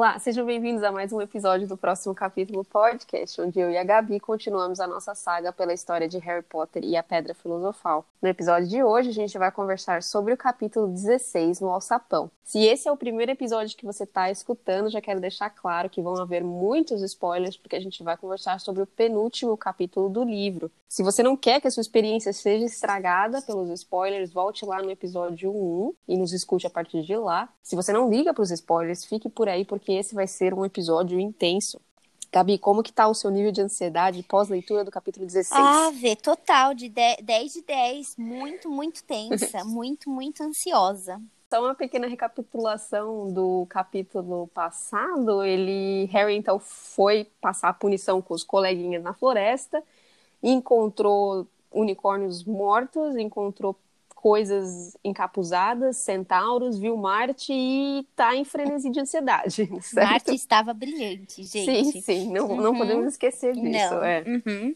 Olá, sejam bem-vindos a mais um episódio do próximo capítulo podcast, onde eu e a Gabi continuamos a nossa saga pela história de Harry Potter e a Pedra Filosofal. No episódio de hoje, a gente vai conversar sobre o capítulo 16 no Alçapão. Se esse é o primeiro episódio que você está escutando, já quero deixar claro que vão haver muitos spoilers, porque a gente vai conversar sobre o penúltimo capítulo do livro. Se você não quer que a sua experiência seja estragada pelos spoilers, volte lá no episódio 1 e nos escute a partir de lá. Se você não liga para os spoilers, fique por aí, porque porque esse vai ser um episódio intenso. Gabi, como que tá o seu nível de ansiedade pós-leitura do capítulo 16? Ah, vê, total, de 10 de 10. Muito, muito tensa. muito, muito ansiosa. Só uma pequena recapitulação do capítulo passado. Ele, Harry, então, foi passar a punição com os coleguinhas na floresta, encontrou unicórnios mortos, encontrou coisas encapuzadas, centauros, viu Marte e tá em frenesi de ansiedade. Certo? Marte estava brilhante, gente. Sim, sim, não, uhum. não podemos esquecer disso. Não. É. Uhum.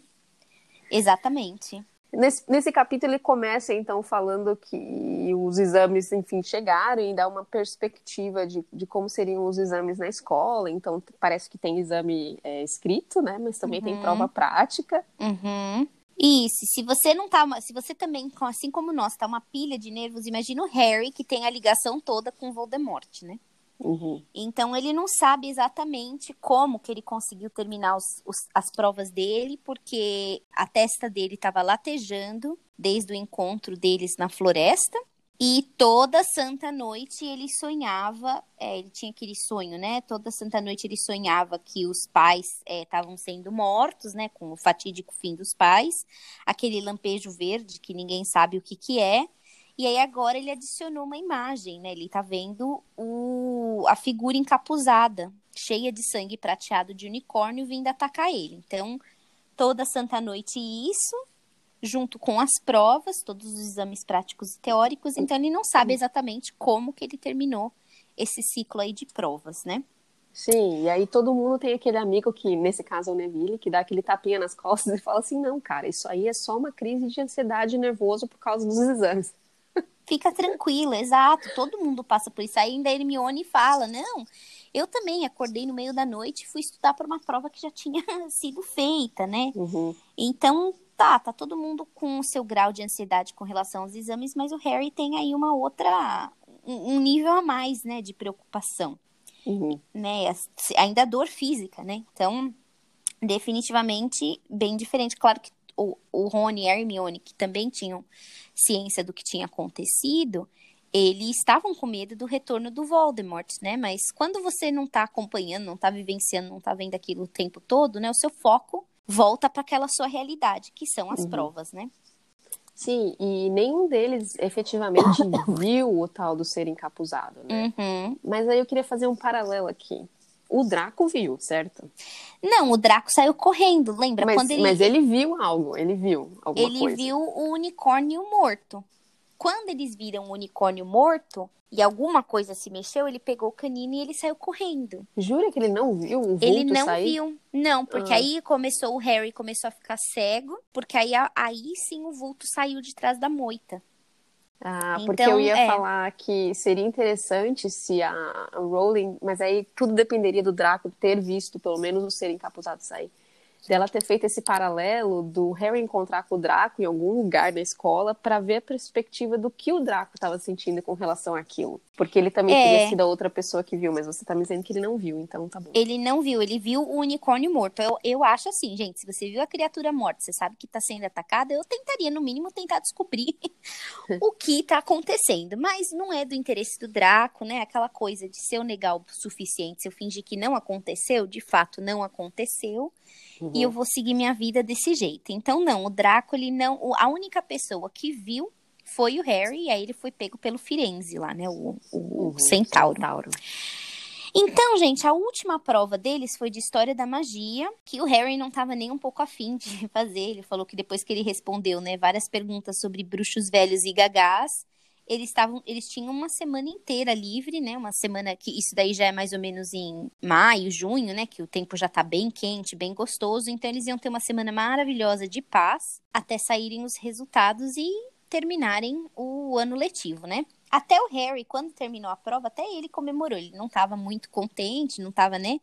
Exatamente. Nesse, nesse capítulo ele começa então falando que os exames, enfim, chegaram e dá uma perspectiva de, de como seriam os exames na escola. Então parece que tem exame é, escrito, né? Mas também uhum. tem prova prática. Uhum. Isso, se você não tá, se você também, assim como nós, tá uma pilha de nervos, imagina o Harry que tem a ligação toda com Voldemort, né? Uhum. Então ele não sabe exatamente como que ele conseguiu terminar os, os, as provas dele, porque a testa dele estava latejando desde o encontro deles na floresta. E toda santa noite ele sonhava, é, ele tinha aquele sonho, né? Toda santa noite ele sonhava que os pais estavam é, sendo mortos, né? Com o fatídico fim dos pais, aquele lampejo verde que ninguém sabe o que, que é. E aí agora ele adicionou uma imagem, né? Ele tá vendo o, a figura encapuzada, cheia de sangue prateado de unicórnio vindo atacar ele. Então, toda santa noite isso, junto com as provas, todos os exames práticos e teóricos, então ele não sabe exatamente como que ele terminou esse ciclo aí de provas, né? Sim, e aí todo mundo tem aquele amigo que, nesse caso é o Neville, que dá aquele tapinha nas costas e fala assim, não, cara, isso aí é só uma crise de ansiedade e nervoso por causa dos exames. Fica tranquila, exato, todo mundo passa por isso. Aí ainda a Hermione fala, não, eu também acordei no meio da noite e fui estudar para uma prova que já tinha sido feita, né? Uhum. Então, tá, tá todo mundo com o seu grau de ansiedade com relação aos exames, mas o Harry tem aí uma outra, um, nível a mais, né, de preocupação. Uhum. Né, ainda a dor física, né? Então, definitivamente bem diferente. Claro que o, o Rony e a Hermione, que também tinham ciência do que tinha acontecido, eles estavam com medo do retorno do Voldemort, né? Mas quando você não tá acompanhando, não tá vivenciando, não tá vendo aquilo o tempo todo, né? O seu foco volta para aquela sua realidade, que são as uhum. provas, né? Sim, e nenhum deles efetivamente viu o tal do ser encapuzado, né? Uhum. Mas aí eu queria fazer um paralelo aqui. O Draco viu, certo? Não, o Draco saiu correndo, lembra? Mas, Quando ele... mas ele viu algo, ele viu alguma ele coisa. Ele viu o unicórnio morto. Quando eles viram o unicórnio morto e alguma coisa se mexeu, ele pegou o canino e ele saiu correndo. Jura que ele não viu o vulto Ele não sair? viu. Não, porque ah. aí começou o Harry começou a ficar cego, porque aí, aí sim o vulto saiu de trás da moita. Ah, porque então, eu ia é. falar que seria interessante se a Rowling, mas aí tudo dependeria do Draco ter visto pelo menos o ser encapuzado sair dela ter feito esse paralelo do Harry encontrar com o Draco em algum lugar da escola para ver a perspectiva do que o Draco estava sentindo com relação àquilo. Porque ele também é. teria sido a outra pessoa que viu, mas você tá me dizendo que ele não viu, então tá bom. Ele não viu, ele viu o unicórnio morto. Eu, eu acho assim, gente, se você viu a criatura morta, você sabe que tá sendo atacada, eu tentaria, no mínimo, tentar descobrir o que tá acontecendo. Mas não é do interesse do Draco, né? Aquela coisa de se eu negar o suficiente, se eu fingir que não aconteceu, de fato não aconteceu. Uhum. E eu vou seguir minha vida desse jeito. Então, não, o Draco, ele não. A única pessoa que viu foi o Harry, e aí ele foi pego pelo Firenze lá, né? O, o uhum, centauro. centauro. Então, gente, a última prova deles foi de história da magia, que o Harry não estava nem um pouco afim de fazer. Ele falou que depois que ele respondeu, né, várias perguntas sobre bruxos velhos e gagás, eles estavam, eles tinham uma semana inteira livre, né? Uma semana que isso daí já é mais ou menos em maio, junho, né? Que o tempo já tá bem quente, bem gostoso. Então eles iam ter uma semana maravilhosa de paz até saírem os resultados e terminarem o ano letivo, né? Até o Harry, quando terminou a prova, até ele comemorou. Ele não estava muito contente, não estava, né,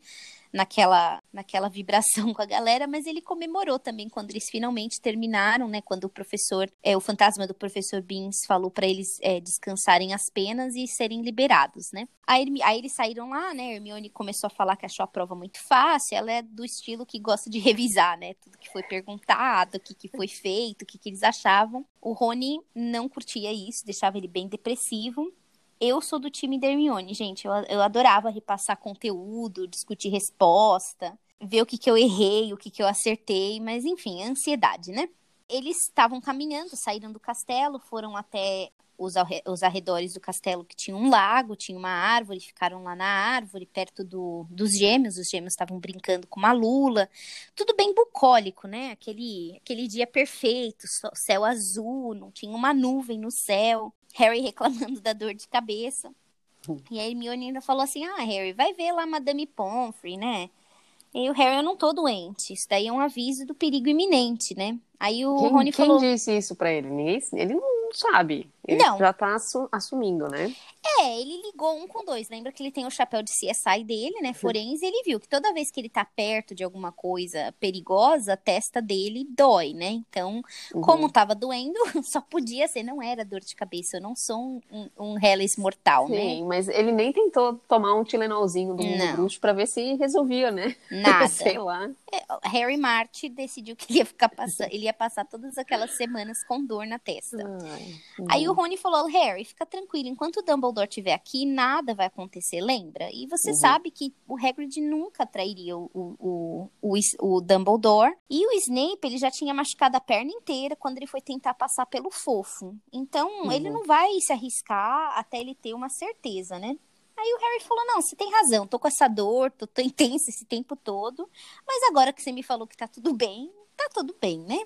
naquela, naquela vibração com a galera, mas ele comemorou também quando eles finalmente terminaram, né? Quando o professor, é, o fantasma do professor Beans falou para eles é, descansarem as penas e serem liberados, né? Aí, aí eles saíram lá, né? Hermione começou a falar que achou a prova muito fácil. Ela é do estilo que gosta de revisar, né? Tudo que foi perguntado, o que, que foi feito, o que, que eles achavam. O Rony não curtia isso, deixava ele bem depressivo. Eu sou do time da Hermione, gente. Eu, eu adorava repassar conteúdo, discutir resposta, ver o que, que eu errei, o que, que eu acertei, mas enfim, ansiedade, né? Eles estavam caminhando, saíram do castelo, foram até os, os arredores do castelo que tinha um lago, tinha uma árvore, ficaram lá na árvore, perto do, dos gêmeos, os gêmeos estavam brincando com uma lula, tudo bem bucólico, né? Aquele, aquele dia perfeito, céu azul, não tinha uma nuvem no céu, Harry reclamando da dor de cabeça. Hum. E a Hermione ainda falou assim, ah, Harry, vai ver lá Madame Pomfrey, né? E o Harry, eu não tô doente. Isso daí é um aviso do perigo iminente, né? Aí o quem, Rony quem falou... Quem disse isso pra ele? Ninguém, ele não sabe. Ele não. já tá assumindo, né? É, ele ligou um com dois. Lembra que ele tem o chapéu de CSI dele, né? Forense, ele viu que toda vez que ele tá perto de alguma coisa perigosa, a testa dele dói, né? Então, uhum. como tava doendo, só podia ser, não era dor de cabeça. Eu não sou um, um, um Hellis mortal, Sim, né? Sim, mas ele nem tentou tomar um Tilenolzinho do mundo bruxo pra ver se resolvia, né? Nada. Sei lá. É, Harry Marty decidiu que ele ia ficar passando, ele ia passar todas aquelas semanas com dor na testa. Ai, Aí o Rony falou: Harry, fica tranquilo, enquanto o Dumbledore estiver aqui, nada vai acontecer, lembra? E você uhum. sabe que o Hagrid nunca trairia o, o, o, o, Dumbledore. E o Snape, ele já tinha machucado a perna inteira quando ele foi tentar passar pelo fofo. Então, uhum. ele não vai se arriscar até ele ter uma certeza, né? Aí o Harry falou: Não, você tem razão, tô com essa dor, tô, tô intensa esse tempo todo. Mas agora que você me falou que tá tudo bem, tá tudo bem, né?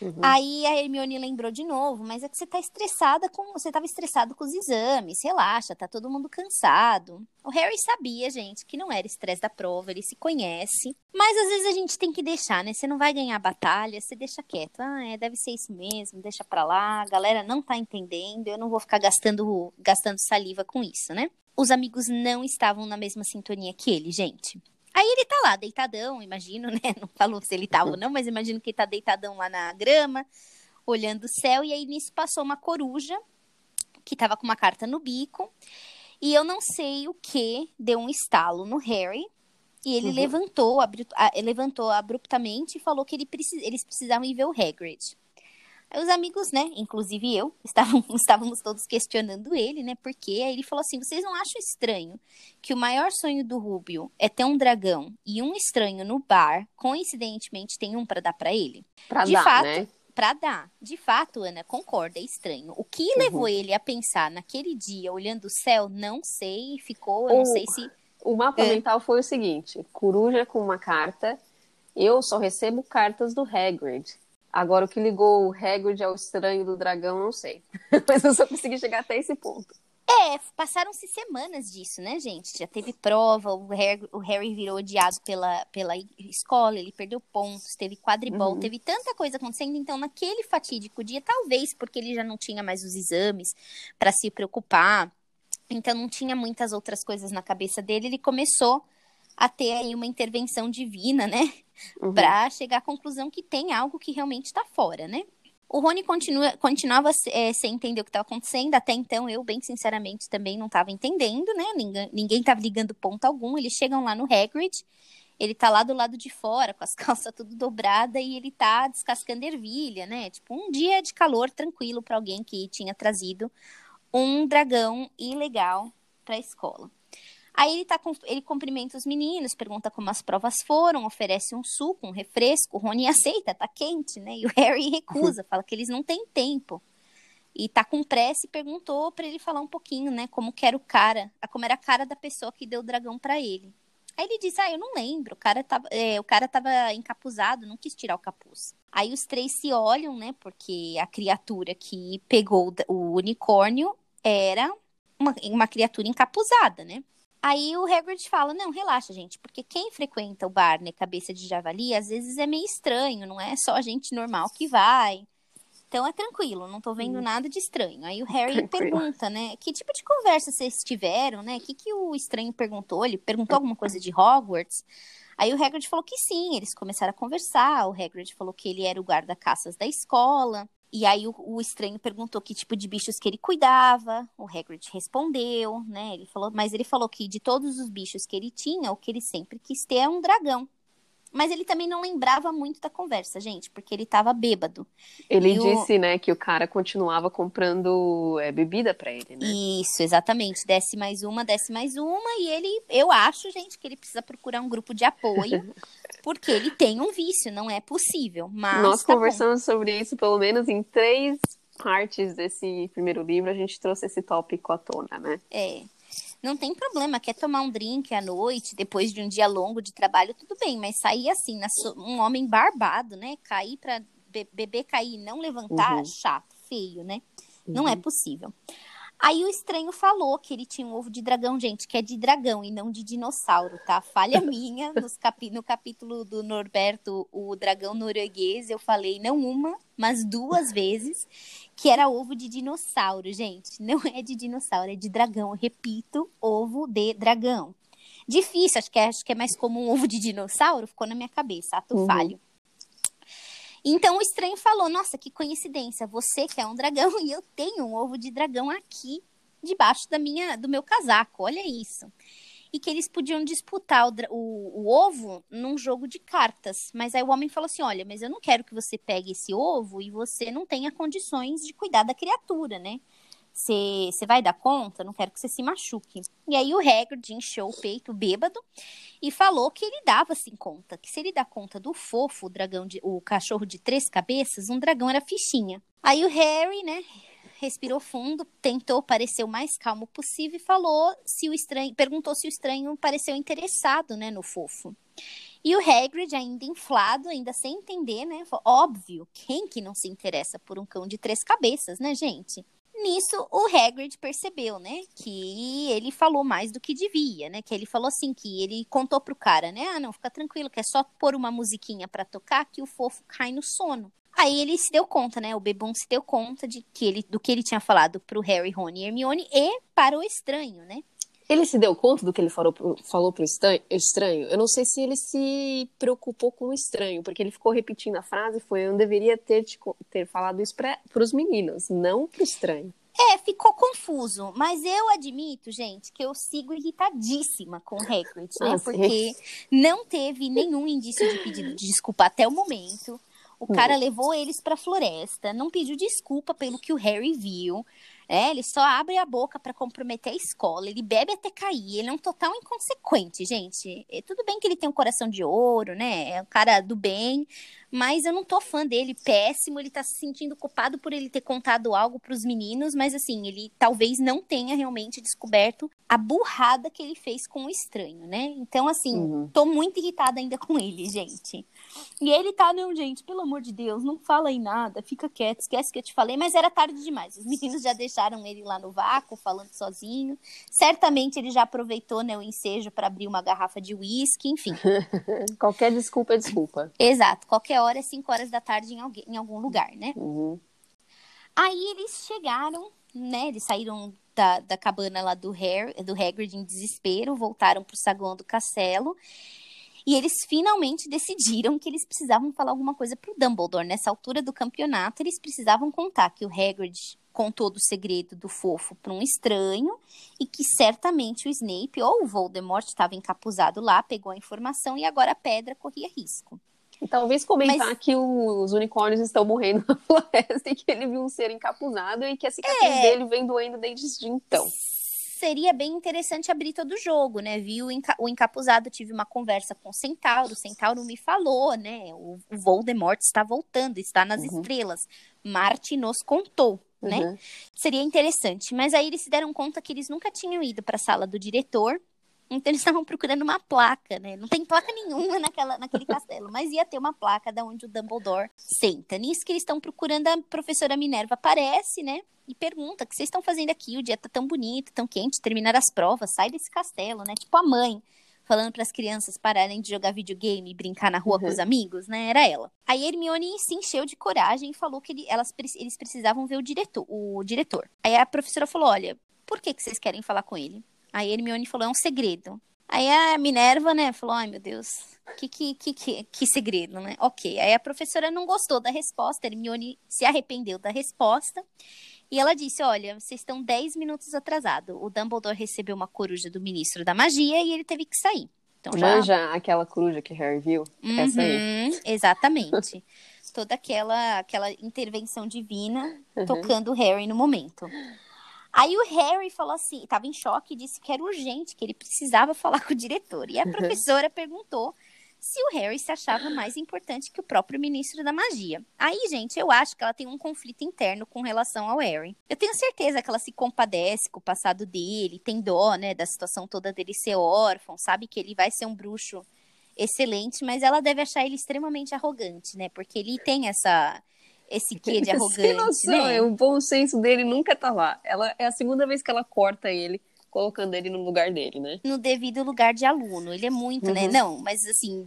Uhum. Aí a Hermione lembrou de novo, mas é que você tá estressada com. Você tava estressado com os exames, relaxa, tá todo mundo cansado. O Harry sabia, gente, que não era estresse da prova, ele se conhece. Mas às vezes a gente tem que deixar, né? Você não vai ganhar a batalha, você deixa quieto. Ah, é, deve ser isso mesmo, deixa pra lá, a galera não tá entendendo, eu não vou ficar gastando, gastando saliva com isso, né? Os amigos não estavam na mesma sintonia que ele, gente. Aí ele tá lá, deitadão, imagino, né? Não falou se ele tava ou não, mas imagino que ele tá deitadão lá na grama, olhando o céu, e aí nisso passou uma coruja, que tava com uma carta no bico, e eu não sei o que deu um estalo no Harry, e ele uhum. levantou, levantou abruptamente e falou que ele precis, eles precisavam ir ver o Hagrid. Os amigos, né, inclusive eu, estavam, estávamos todos questionando ele, né, porque aí ele falou assim, vocês não acham estranho que o maior sonho do Rubio é ter um dragão e um estranho no bar, coincidentemente tem um para dar para ele? Pra De dar, fato, né? Pra dar. De fato, Ana, concorda, é estranho. O que uhum. levou ele a pensar naquele dia, olhando o céu, não sei, ficou, eu não sei se... O mapa é. mental foi o seguinte, coruja com uma carta, eu só recebo cartas do Hagrid. Agora, o que ligou o Hagrid ao estranho do dragão, não sei. Mas eu só consegui chegar até esse ponto. É, passaram-se semanas disso, né, gente? Já teve prova, o Harry, o Harry virou odiado pela, pela escola, ele perdeu pontos, teve quadribol, uhum. teve tanta coisa acontecendo. Então, naquele fatídico dia, talvez porque ele já não tinha mais os exames para se preocupar, então não tinha muitas outras coisas na cabeça dele, ele começou a ter aí uma intervenção divina, né? Uhum. Para chegar à conclusão que tem algo que realmente está fora, né? O Rony continua, continuava é, sem entender o que estava acontecendo. Até então, eu, bem sinceramente, também não estava entendendo, né? Ninguém estava ligando ponto algum. Eles chegam lá no Hagrid. Ele tá lá do lado de fora, com as calças tudo dobrada e ele tá descascando ervilha, né? Tipo, um dia de calor tranquilo para alguém que tinha trazido um dragão ilegal para a escola. Aí ele, tá, ele cumprimenta os meninos, pergunta como as provas foram, oferece um suco, um refresco. O Rony aceita, tá quente, né? E o Harry recusa, fala que eles não têm tempo. E tá com pressa e perguntou para ele falar um pouquinho, né? Como que era o cara, como era a cara da pessoa que deu o dragão para ele. Aí ele disse: Ah, eu não lembro. O cara, tava, é, o cara tava encapuzado, não quis tirar o capuz. Aí os três se olham, né? Porque a criatura que pegou o unicórnio era uma, uma criatura encapuzada, né? Aí o Hagrid fala: não, relaxa, gente, porque quem frequenta o Barney Cabeça de Javali às vezes é meio estranho, não é só a gente normal que vai. então é tranquilo, não tô vendo hum. nada de estranho. Aí o Harry tranquilo. pergunta, né? Que tipo de conversa vocês tiveram, né? O que, que o estranho perguntou? Ele perguntou alguma coisa de Hogwarts? Aí o Hagrid falou que sim, eles começaram a conversar. O Hagrid falou que ele era o guarda-caças da escola. E aí o, o, estranho perguntou que tipo de bichos que ele cuidava. O Hagrid respondeu, né? Ele falou, mas ele falou que de todos os bichos que ele tinha, o que ele sempre quis ter é um dragão. Mas ele também não lembrava muito da conversa, gente, porque ele estava bêbado. Ele e disse, o... né, que o cara continuava comprando é, bebida para ele, né? Isso, exatamente. Desce mais uma, desce mais uma. E ele, eu acho, gente, que ele precisa procurar um grupo de apoio, porque ele tem um vício, não é possível. Mas Nós tá conversamos bom. sobre isso pelo menos em três partes desse primeiro livro, a gente trouxe esse tópico à tona, né? É. Não tem problema, quer tomar um drink à noite, depois de um dia longo de trabalho, tudo bem, mas sair assim, um homem barbado, né? Cair para be beber cair e não levantar, uhum. chato, feio, né? Uhum. Não é uhum. possível. Aí o estranho falou que ele tinha um ovo de dragão, gente, que é de dragão e não de dinossauro, tá? Falha minha, capi no capítulo do Norberto, o dragão norueguês, eu falei não uma, mas duas vezes, que era ovo de dinossauro, gente. Não é de dinossauro, é de dragão. Eu repito, ovo de dragão. Difícil, acho que é, acho que é mais comum ovo de dinossauro, ficou na minha cabeça, ato uhum. falho. Então o estranho falou: Nossa, que coincidência, você que é um dragão e eu tenho um ovo de dragão aqui debaixo da minha, do meu casaco, olha isso. E que eles podiam disputar o, o, o ovo num jogo de cartas. Mas aí o homem falou assim: Olha, mas eu não quero que você pegue esse ovo e você não tenha condições de cuidar da criatura, né? Você vai dar conta? Não quero que você se machuque. E aí o Hagrid encheu o peito bêbado e falou que ele dava assim conta, que se ele dá conta do fofo, o dragão de, o cachorro de três cabeças, um dragão era fichinha. Aí o Harry, né, respirou fundo, tentou parecer o mais calmo possível e falou se o estranho, perguntou se o estranho pareceu interessado, né, no fofo. E o Hagrid, ainda inflado, ainda sem entender, né? Falou, óbvio, quem que não se interessa por um cão de três cabeças, né, gente? Nisso, o Hagrid percebeu, né, que ele falou mais do que devia, né, que ele falou assim, que ele contou pro cara, né, ah, não, fica tranquilo, que é só pôr uma musiquinha para tocar que o fofo cai no sono. Aí ele se deu conta, né, o Bebum se deu conta de que ele, do que ele tinha falado pro Harry, Rony e Hermione e para o estranho, né. Ele se deu conta do que ele falou pro, falou pro estranho? Eu não sei se ele se preocupou com o estranho, porque ele ficou repetindo a frase, foi eu deveria ter, te, ter falado isso para os meninos, não pro estranho. É, ficou confuso, mas eu admito, gente, que eu sigo irritadíssima com o Hagrid, né? Ah, porque não teve nenhum indício de pedido de desculpa até o momento. O cara hum. levou eles para a floresta, não pediu desculpa pelo que o Harry viu. É, ele só abre a boca para comprometer a escola, ele bebe até cair, ele é um total inconsequente, gente. É, tudo bem que ele tem um coração de ouro, né? É um cara do bem, mas eu não tô fã dele, péssimo, ele tá se sentindo culpado por ele ter contado algo para os meninos, mas assim, ele talvez não tenha realmente descoberto a burrada que ele fez com o estranho, né? Então, assim, uhum. tô muito irritada ainda com ele, gente. E ele tá, não, gente, pelo amor de Deus, não fala em nada, fica quieto, esquece que eu te falei, mas era tarde demais. Os meninos já deixaram ele lá no vácuo, falando sozinho. Certamente ele já aproveitou, né, o ensejo para abrir uma garrafa de uísque, enfim. qualquer desculpa é desculpa. Exato, qualquer hora é 5 horas da tarde em, alguém, em algum lugar, né? Uhum. Aí eles chegaram, né, eles saíram da, da cabana lá do, Harry, do Hagrid em desespero, voltaram pro saguão do castelo. E eles finalmente decidiram que eles precisavam falar alguma coisa pro Dumbledore. Nessa altura do campeonato, eles precisavam contar que o Hagrid contou do segredo do fofo para um estranho e que certamente o Snape ou o Voldemort estava encapuzado lá, pegou a informação e agora a pedra corria risco. E talvez comentar Mas... que os unicórnios estão morrendo na floresta e que ele viu um ser encapuzado e que a cicatriz é... dele vem doendo desde então seria bem interessante abrir todo o jogo, né? Viu o encapuzado, tive uma conversa com o Centauro, o Centauro me falou, né? O, Voldemort está voltando, está nas uhum. estrelas. Marte nos contou, né? Uhum. Seria interessante. Mas aí eles se deram conta que eles nunca tinham ido para a sala do diretor. Então eles estavam procurando uma placa, né? Não tem placa nenhuma naquela, naquele castelo, mas ia ter uma placa da onde o Dumbledore senta. Nisso que eles estão procurando, a professora Minerva aparece, né? e pergunta: o que vocês estão fazendo aqui? O dia tá tão bonito, tão quente, terminar as provas, sai desse castelo, né? Tipo a mãe falando para as crianças pararem de jogar videogame e brincar na rua uhum. com os amigos, né? Era ela. Aí Hermione se encheu de coragem e falou que ele, elas, eles precisavam ver o diretor, o diretor. Aí a professora falou: "Olha, por que que vocês querem falar com ele?" Aí Hermione falou: "É um segredo." Aí a Minerva, né, falou: ai meu Deus, que, que, que, que, que segredo, né? Ok. Aí a professora não gostou da resposta, Hermione se arrependeu da resposta. E ela disse: Olha, vocês estão 10 minutos atrasados. O Dumbledore recebeu uma coruja do ministro da magia e ele teve que sair. Então, já... Manja aquela coruja que Harry viu? Uhum, Essa aí. Exatamente. Toda aquela, aquela intervenção divina uhum. tocando o Harry no momento. Aí o Harry falou assim, estava em choque e disse que era urgente, que ele precisava falar com o diretor. E a professora perguntou se o Harry se achava mais importante que o próprio ministro da magia. Aí, gente, eu acho que ela tem um conflito interno com relação ao Harry. Eu tenho certeza que ela se compadece com o passado dele, tem dó, né, da situação toda dele ser órfão, sabe que ele vai ser um bruxo excelente, mas ela deve achar ele extremamente arrogante, né? Porque ele tem essa esse quê de arrogante, noção, né? O bom senso dele nunca tá lá. Ela é a segunda vez que ela corta ele, colocando ele no lugar dele, né? No devido lugar de aluno. Ele é muito, né? uhum. né? Não, mas assim,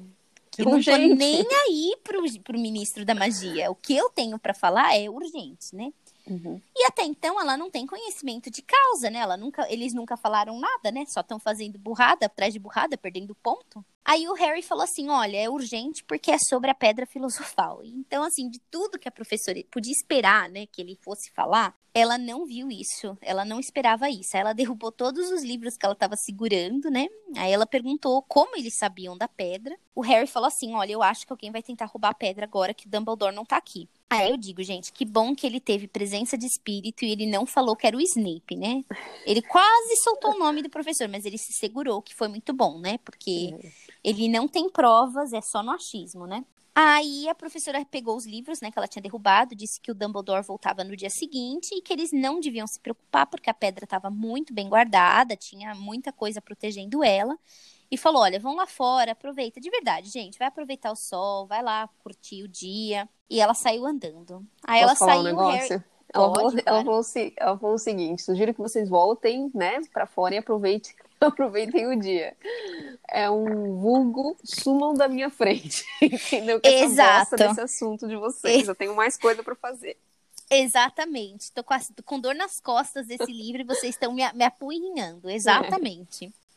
eu não tô nem aí pro, pro ministro da magia. O que eu tenho para falar é urgente, né? Uhum. E até então ela não tem conhecimento de causa, né? Ela nunca, eles nunca falaram nada, né? Só estão fazendo burrada atrás de burrada, perdendo ponto. Aí o Harry falou assim: olha, é urgente porque é sobre a pedra filosofal. Então, assim, de tudo que a professora podia esperar, né, que ele fosse falar, ela não viu isso. Ela não esperava isso. Ela derrubou todos os livros que ela estava segurando, né? Aí ela perguntou como eles sabiam da pedra. O Harry falou assim: olha, eu acho que alguém vai tentar roubar a pedra agora que Dumbledore não tá aqui. Aí eu digo, gente, que bom que ele teve presença de espírito e ele não falou que era o Snape, né? Ele quase soltou o nome do professor, mas ele se segurou, que foi muito bom, né? Porque ele não tem provas, é só no achismo, né? Aí a professora pegou os livros, né, que ela tinha derrubado, disse que o Dumbledore voltava no dia seguinte e que eles não deviam se preocupar porque a pedra estava muito bem guardada, tinha muita coisa protegendo ela e falou: olha, vão lá fora, aproveita. De verdade, gente, vai aproveitar o sol, vai lá curtir o dia. E ela saiu andando. Aí Posso ela falar saiu. Um negócio? Harry... Ela, Pode, falou, ela, falou, ela falou o seguinte: sugiro que vocês voltem, né, para fora e aproveitem, aproveitem o dia. É um vulgo, sumam da minha frente. Entendeu? Que Exato. essa desse assunto de vocês. Eu tenho mais coisa para fazer. Exatamente. Tô com, com, dor nas costas desse livro e vocês estão me, me apunhando. Exatamente. É.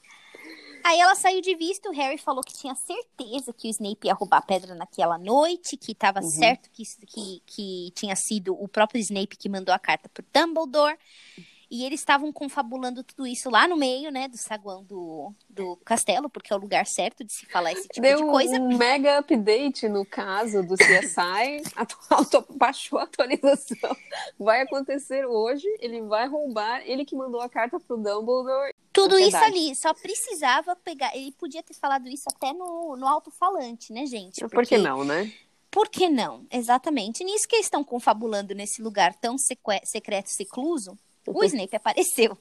Aí ela saiu de vista, o Harry falou que tinha certeza que o Snape ia roubar a pedra naquela noite, que estava uhum. certo que, que, que tinha sido o próprio Snape que mandou a carta pro Dumbledore. E eles estavam confabulando tudo isso lá no meio, né, do saguão do, do castelo, porque é o lugar certo de se falar esse tipo Deu de coisa. um mega update no caso do CSI, baixou a atualização. Vai acontecer hoje, ele vai roubar, ele que mandou a carta pro Dumbledore. Tudo isso ali, só precisava pegar, ele podia ter falado isso até no, no alto-falante, né, gente? Porque... Por que não, né? Por que não? Exatamente. Nisso que eles estão confabulando nesse lugar tão secreto, secluso, o Snape apareceu.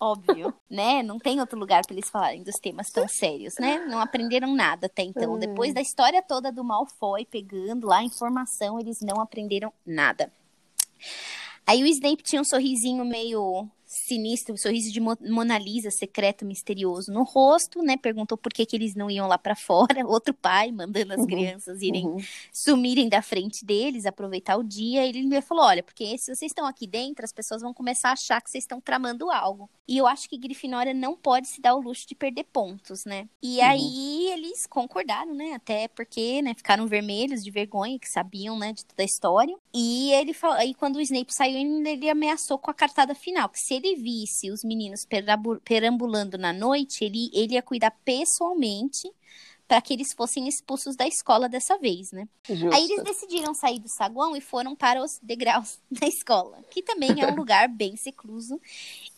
Óbvio, né? Não tem outro lugar para eles falarem dos temas tão sérios, né? Não aprenderam nada até então. Hum. Depois da história toda do Malfoy pegando lá a informação, eles não aprenderam nada. Aí o Snape tinha um sorrisinho meio sinistro, um sorriso de Mona Lisa, secreto, misterioso no rosto, né? Perguntou por que, que eles não iam lá para fora. Outro pai mandando as uhum, crianças irem uhum. sumirem da frente deles, aproveitar o dia. E ele falou: olha, porque se vocês estão aqui dentro, as pessoas vão começar a achar que vocês estão tramando algo. E eu acho que Grifinória não pode se dar o luxo de perder pontos, né? E uhum. aí eles concordaram, né? Até porque, né, ficaram vermelhos de vergonha, que sabiam, né, de toda a história. E ele falou, aí quando o Snape saiu, ele ameaçou com a cartada final, que se ele visse os meninos perambulando na noite, ele, ele ia cuidar pessoalmente para que eles fossem expulsos da escola dessa vez, né? Justo. Aí eles decidiram sair do saguão e foram para os degraus da escola, que também é um lugar bem secluso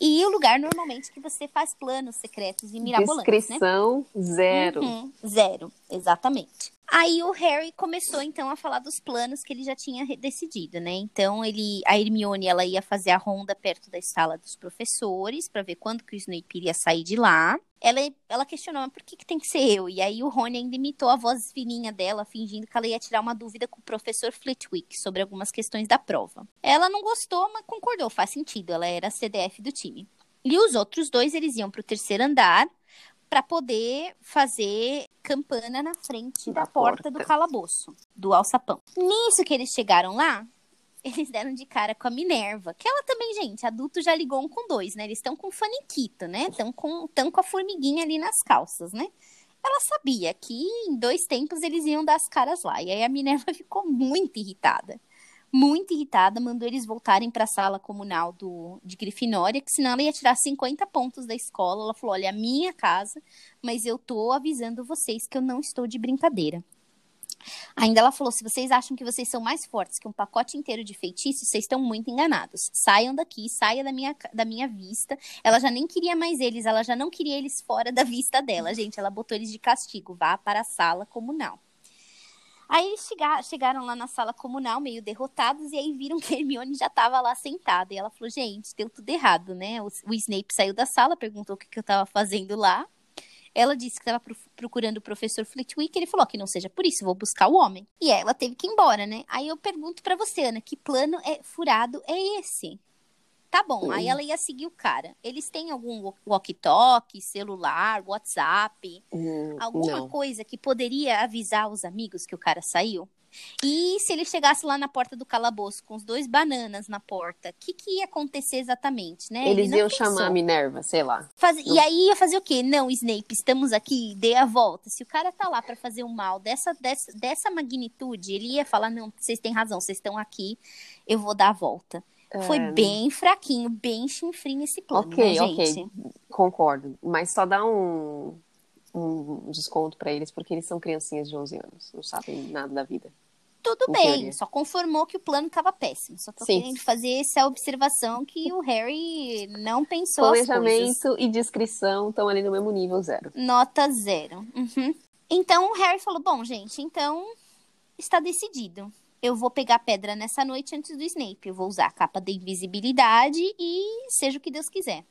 e o lugar normalmente que você faz planos secretos e mirabolantes, né? Descrição né? zero. Uhum, zero, exatamente. Aí o Harry começou então a falar dos planos que ele já tinha decidido, né? Então ele, a Hermione, ela ia fazer a ronda perto da sala dos professores para ver quando que o Snape iria sair de lá. Ela, ela questionou, mas por que, que tem que ser eu? E aí o Rony ainda imitou a voz fininha dela, fingindo que ela ia tirar uma dúvida com o professor Flitwick sobre algumas questões da prova. Ela não gostou, mas concordou, faz sentido. Ela era a CDF do time. E os outros dois, eles iam para o terceiro andar para poder fazer campana na frente da, Da porta, porta. do calabouço, do alçapão. Nisso que eles chegaram lá, eles deram de cara com a Minerva, que ela também, gente, adulto já ligou um com dois, né? Eles estão com faniquito, né? Estão com, tão com a formiguinha ali nas calças, né? Ela sabia que em dois tempos eles iam dar as caras lá. E aí a Minerva ficou muito irritada. Muito irritada, mandou eles voltarem para a sala comunal do, de Grifinória, que senão ela ia tirar 50 pontos da escola. Ela falou: olha, é a minha casa, mas eu tô avisando vocês que eu não estou de brincadeira. Ainda ela falou: se vocês acham que vocês são mais fortes que um pacote inteiro de feitiços, vocês estão muito enganados. Saiam daqui, saia da minha, da minha vista. Ela já nem queria mais eles, ela já não queria eles fora da vista dela, gente. Ela botou eles de castigo, vá para a sala comunal. Aí eles chega- chegaram lá na sala comunal, meio derrotados, e aí viram que Hermione já estava lá sentada. E ela falou: gente, deu tudo errado, né? O, Snape saiu da sala, perguntou o que, que eu estava fazendo lá. Ela disse que estava procurando o professor Flitwick. Ele falou "Ó, que não seja por isso, vou buscar o homem. E ela teve que ir embora, né? Aí eu pergunto pra você, Ana, que plano é furado é esse? Tá bom, aí ela ia seguir o cara. Eles têm algum walkie-talkie, celular, WhatsApp, Hum, alguma não. coisa que poderia avisar os amigos que o cara saiu? E se ele chegasse lá na porta do calabouço com os dois bananas na porta, o que, que ia acontecer exatamente, né? Ele Eles iam pensou. chamar a Minerva, sei lá. Faz-. E aí ia fazer o quê? Não, Snape, estamos aqui, dê a volta. Se o cara tá lá pra fazer o mal dessa, dessa, dessa magnitude, ele ia falar: não, vocês têm razão, vocês estão aqui, eu vou dar a volta. Foi É, bem fraquinho, bem chinfrinho esse plano, Ok, né, ok. gente? Concordo. Mas só dá um, um desconto pra eles, porque eles são criancinhas de 11 anos. Não sabem nada da vida. Tudo Em bem, teoria. só conformou que o plano tava péssimo. Só tô Sim. querendo fazer essa observação que o Harry não pensou. Planejamento e descrição estão ali no mesmo nível zero. Nota zero. Uhum. Então o Harry falou: Bom, gente, então está decidido. Eu vou pegar pedra nessa noite antes do Snape. Eu vou usar a capa da invisibilidade e seja o que Deus quiser.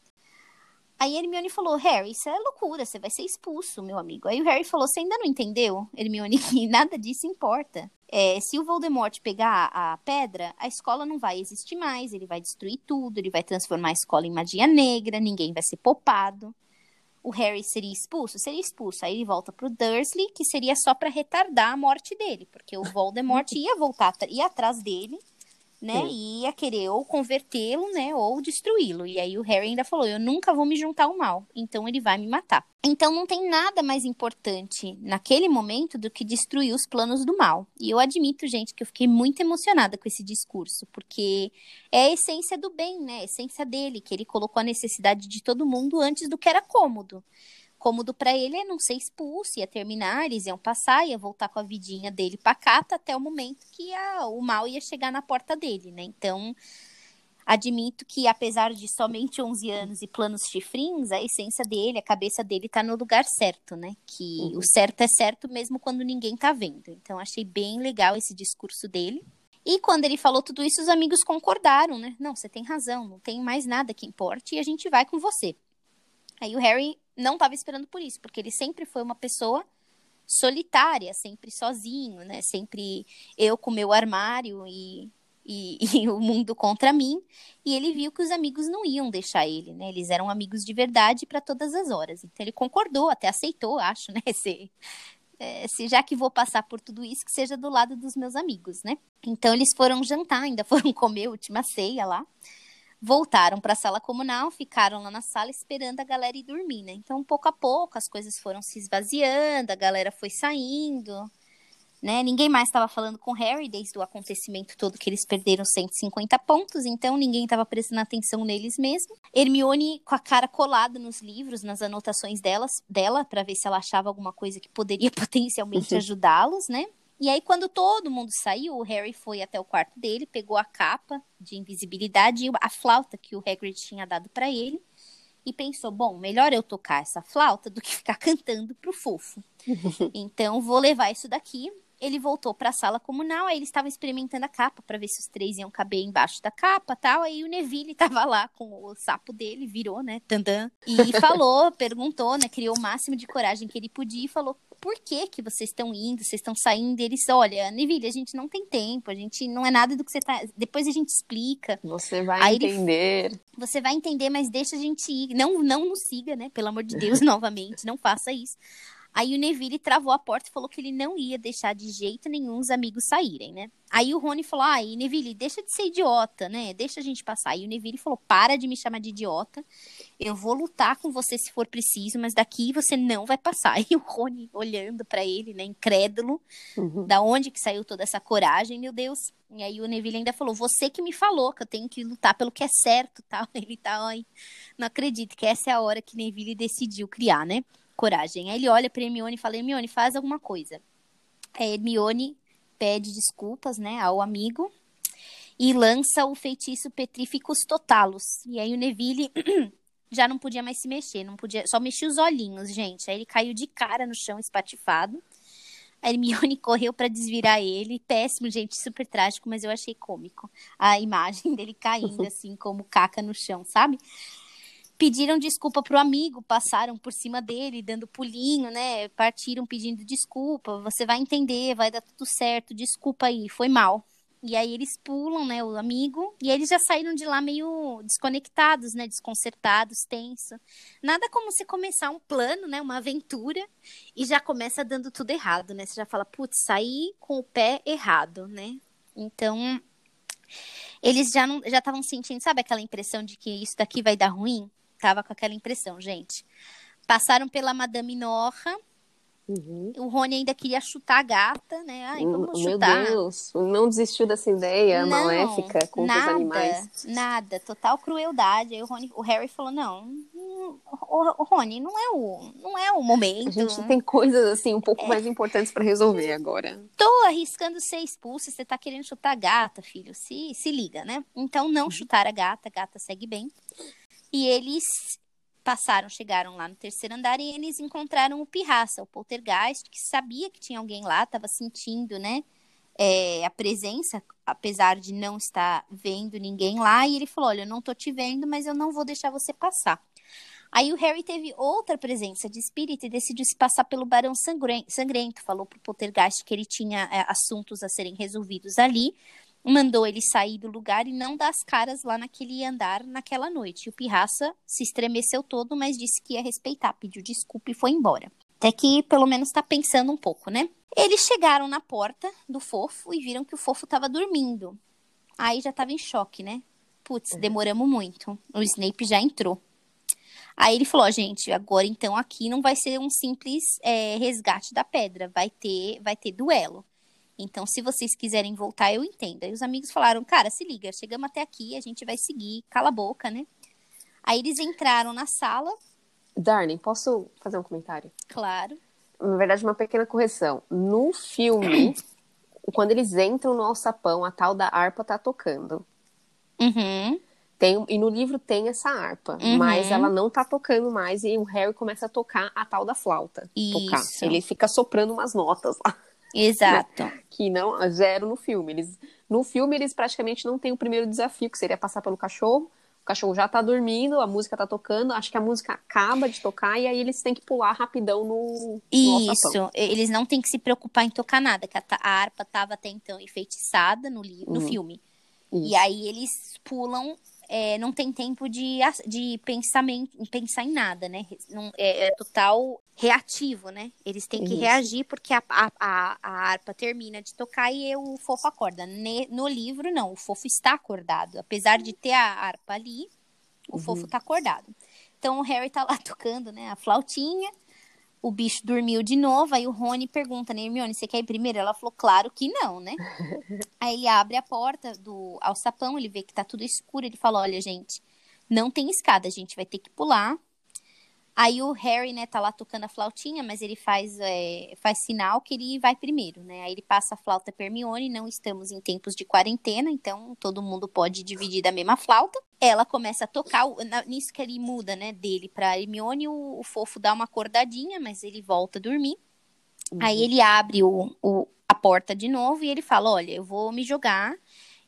Aí Hermione falou: Harry, isso é loucura, você vai ser expulso, meu amigo. Aí o Harry falou: Você ainda não entendeu, Hermione, que nada disso importa. É, se o Voldemort pegar a pedra, a escola não vai existir mais, ele vai destruir tudo, ele vai transformar a escola em magia negra, ninguém vai ser poupado o Harry seria expulso? Seria expulso. Aí ele volta pro Dursley, que seria só pra retardar a morte dele, porque o Voldemort ia voltar, ia atrás dele, né? Sim. E ia querer ou convertê-lo, né? Ou destruí-lo. E aí o Harry ainda falou: Eu nunca vou me juntar ao mal, então ele vai me matar. Então não tem nada mais importante naquele momento do que destruir os planos do mal. E eu admito, gente, que eu fiquei muito emocionada com esse discurso, porque é a essência do bem, né? A essência dele, que ele colocou a necessidade de todo mundo antes do que era cômodo. Cômodo pra ele é não ser expulso, ia terminar, eles iam passar, ia voltar com a vidinha dele pacata até o momento que a- o mal ia chegar na porta dele, né? Então, admito que apesar de somente 11 anos e planos chifrinhos, a essência dele, a cabeça dele tá no lugar certo, né? Que Uhum. o certo é certo mesmo quando ninguém tá vendo. Então, achei bem legal esse discurso dele. E quando ele falou tudo isso, os amigos concordaram, né? Não, você tem razão, não tem mais nada que importe e a gente vai com você. Aí o Harry não estava esperando por isso, porque ele sempre foi uma pessoa solitária, sempre sozinho, né? Sempre eu com meu armário e, e, e o mundo contra mim. E ele viu que os amigos não iam deixar ele, né? Eles eram amigos de verdade para todas as horas. Então ele concordou, até aceitou, acho, né? Se, é, se já que vou passar por tudo isso, que seja do lado dos meus amigos, né? Então eles foram jantar, ainda foram comer a última ceia lá. Voltaram para a sala comunal, ficaram lá na sala esperando a galera ir dormir, né? Então, pouco a pouco, as coisas foram se esvaziando, a galera foi saindo, né? Ninguém mais estava falando com Harry desde o acontecimento todo que eles perderam 150 pontos, então ninguém estava prestando atenção neles mesmo. Hermione com a cara colada nos livros, nas anotações delas, dela, para ver se ela achava alguma coisa que poderia potencialmente ajudá-los, né? E aí, quando todo mundo saiu, o Harry foi até o quarto dele, pegou a capa de invisibilidade e a flauta que o Hagrid tinha dado para ele e pensou: bom, melhor eu tocar essa flauta do que ficar cantando pro fofo. então, vou levar isso daqui. Ele voltou para a sala comunal, aí eles estavam experimentando a capa para ver se os três iam caber embaixo da capa, tal. Aí o Neville estava lá com o sapo dele, virou, né, tandã, e falou, perguntou, né, criou o máximo de coragem que ele podia e falou: por que que vocês estão indo, vocês estão saindo? E eles, olha, Neville, a gente não tem tempo, a gente não é nada do que você tá. Depois a gente explica. Você vai Aí ele- entender. Você vai entender, mas deixa a gente ir. Não, não nos siga, né? Pelo amor de Deus, novamente, não faça isso. Aí o Neville travou a porta e falou que ele não ia deixar de jeito nenhum os amigos saírem, né? Aí o Rony falou: ai, Neville, deixa de ser idiota, né? Deixa a gente passar. Aí o Neville falou: para de me chamar de idiota. Eu vou lutar com você se for preciso, mas daqui você não vai passar. E o Rony olhando pra ele, né? Incrédulo. Uhum. Da onde que saiu toda essa coragem, meu Deus? E aí o Neville ainda falou: Você que me falou que eu tenho que lutar pelo que é certo, tal. Ele tá, ai, não acredito que essa é a hora que Neville decidiu criar, né? Coragem. Aí ele olha pra Hermione e fala: Hermione, faz alguma coisa. Aí Hermione pede desculpas, né, ao amigo e lança o feitiço Petrificus Totalus. E aí o Neville já não podia mais se mexer, não podia, só mexia os olhinhos, gente. Aí ele caiu de cara no chão espatifado. A Hermione correu pra desvirar ele. Péssimo, gente, super trágico, mas eu achei cômico. A imagem dele caindo assim, como caca no chão, sabe? Pediram desculpa pro amigo, passaram por cima dele, dando pulinho, né? Partiram pedindo desculpa. Você vai entender, vai dar tudo certo. Desculpa aí, foi mal. E aí eles pulam, né, o amigo, e eles já saíram de lá meio desconectados, né, desconcertados, tenso. Nada como você começar um plano, né, uma aventura, e já começa dando tudo errado, né? Você já fala, putz, saí com o pé errado, né? Então, eles já não já estavam sentindo, sabe aquela impressão de que isso daqui vai dar ruim? Tava com aquela impressão, gente. Passaram pela Madame Norra, Uhum. o Rony ainda queria chutar a gata, né? Ai, vamos Meu chutar. Deus, não desistiu dessa ideia Não, maléfica contra nada, os animais. Nada, total crueldade. Aí o, Rony, o Harry falou: não, hum, o, Rony, não é o, não é o momento. A gente tem coisas assim um pouco mais importantes pra resolver agora. Tô arriscando ser expulso, você tá querendo chutar a gata, filho. Se, se liga, né? Então não chutar a gata, a gata segue bem. E eles passaram, chegaram lá no terceiro andar e eles encontraram o Pirraça, o poltergeist, que sabia que tinha alguém lá, tava sentindo, né? é, a presença, apesar de não estar vendo ninguém lá, e ele falou: Olha, eu não tô te vendo, mas eu não vou deixar você passar. Aí o Harry teve outra presença de espírito e decidiu se passar pelo Barão Sangren- Sangrento. Falou pro Poltergeist que ele tinha é, assuntos a serem resolvidos ali. Mandou ele sair do lugar e não dar as caras lá naquele andar naquela noite. E o Pirraça se estremeceu todo, mas disse que ia respeitar, pediu desculpa e foi embora. Até que pelo menos tá pensando um pouco, né? Eles chegaram na porta do fofo e viram que o fofo tava dormindo. Aí já tava em choque, né? Putz, demoramos muito. O Snape já entrou. Aí ele falou, gente, agora então aqui não vai ser um simples é, resgate da pedra, vai ter, vai ter duelo. Então, se vocês quiserem voltar, eu entendo. Aí os amigos falaram, cara, se liga, chegamos até aqui, a gente vai seguir, cala a boca, né? Aí eles entraram na sala, Darling, posso fazer um comentário? claro. Na verdade, uma pequena correção. No filme, quando eles entram no alçapão, a tal da harpa tá tocando. Uhum. Tem, e no livro tem essa harpa, Uhum. mas ela não tá tocando mais e o Harry começa a tocar a tal da flauta. Tocar. Isso. Ele fica soprando umas notas lá, Exato. que não zero no filme. Eles, no filme, eles praticamente não têm o primeiro desafio, que seria passar pelo cachorro. O cachorro já tá dormindo, a música tá tocando, acho que a música acaba de tocar e aí eles têm que pular rapidão no, no. Isso, eles não têm que se preocupar em tocar nada, que a, a harpa estava até então enfeitiçada no, li- no Uhum. filme. Isso. E aí eles pulam, é, não tem tempo de, de pensamento, pensar em nada, né? Não, é, é total reativo, né? Eles têm que Isso. reagir porque a, a, a, a harpa termina de tocar e o fofo acorda. Ne- no livro, não, o fofo está acordado. Apesar de ter a harpa ali, o Uhum. fofo tá acordado. Então o Harry tá lá tocando, né, a flautinha. O bicho dormiu de novo, aí o Rony pergunta, né, Hermione, você quer ir primeiro? Ela falou, claro que não, né? aí ele abre a porta do alçapão, ele vê que tá tudo escuro, ele fala, olha, gente, não tem escada, a gente vai ter que pular. Aí o Harry, né, tá lá tocando a flautinha, mas ele faz, é, faz sinal que ele vai primeiro, né? Aí ele passa a flauta pra Hermione, não estamos em tempos de quarentena, então todo mundo pode dividir da mesma flauta. Ela começa a tocar, nisso que ele muda, né, dele pra Hermione, o, o fofo dá uma acordadinha, mas ele volta a dormir. Aí ele abre o, o- a porta de novo e ele fala: Olha, eu vou me jogar.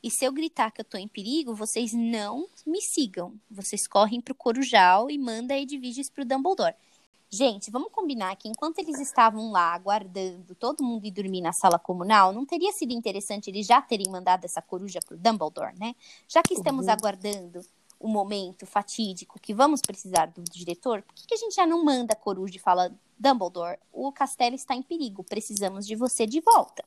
E se eu gritar que eu tô em perigo, vocês não me sigam. Vocês correm pro Corujal e manda Edviges pro Dumbledore. Gente, vamos combinar que enquanto eles estavam lá aguardando todo mundo ir dormir na sala comunal, não teria sido interessante eles já terem mandado essa coruja pro Dumbledore, né? Já que estamos Uhum. aguardando o momento fatídico que vamos precisar do diretor, por que, que a gente já não manda a coruja e fala: Dumbledore, o castelo está em perigo, precisamos de você de volta.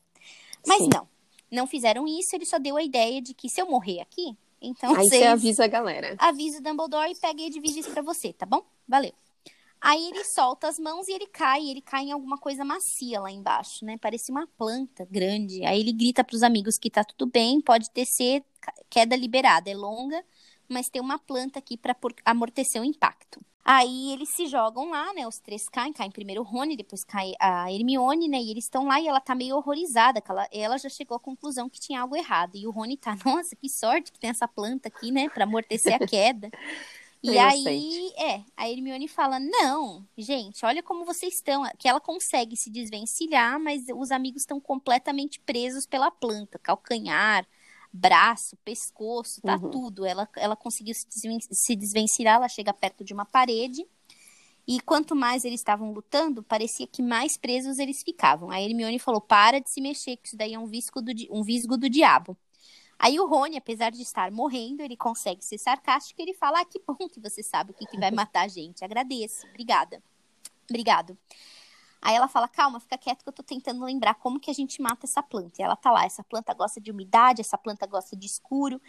Mas Sim. não, não fizeram isso, ele só deu a ideia de que se eu morrer aqui, então Aí você avisa a galera. avisa o Dumbledore e pega ele divide isso pra você, tá bom? Valeu. Aí ele solta as mãos e ele cai, ele cai em alguma coisa macia lá embaixo, né? Parece uma planta grande. Aí ele grita pros amigos que tá tudo bem, pode descer, ca- queda liberada, é longa, mas tem uma planta aqui pra por- amortecer o impacto. Aí eles se jogam lá, né? Os três caem, caem primeiro o Rony, depois cai a Hermione, né? E eles estão lá e ela tá meio horrorizada, que ela, ela já chegou à conclusão que tinha algo errado. E o Rony tá, nossa, que sorte que tem essa planta aqui, né? Pra amortecer a queda. E aí, é, a Hermione fala: Não, gente, olha como vocês estão. Que ela consegue se desvencilhar, mas os amigos estão completamente presos pela planta calcanhar, braço, pescoço, tá Uhum. tudo. Ela, ela conseguiu se desven- se desvencilhar, ela chega perto de uma parede. E quanto mais eles estavam lutando, parecia que mais presos eles ficavam. A Hermione falou: Para de se mexer, que isso daí é um visgo do, um visgo do diabo. Aí o Rony, apesar de estar morrendo, ele consegue ser sarcástico e ele fala: Ah, que bom que você sabe o que, que vai matar a gente. Agradeço. Obrigada. Obrigado. Aí ela fala: Calma, fica quieto que eu tô tentando lembrar como que a gente mata essa planta. E ela tá lá: Essa planta gosta de umidade, essa planta gosta de escuro.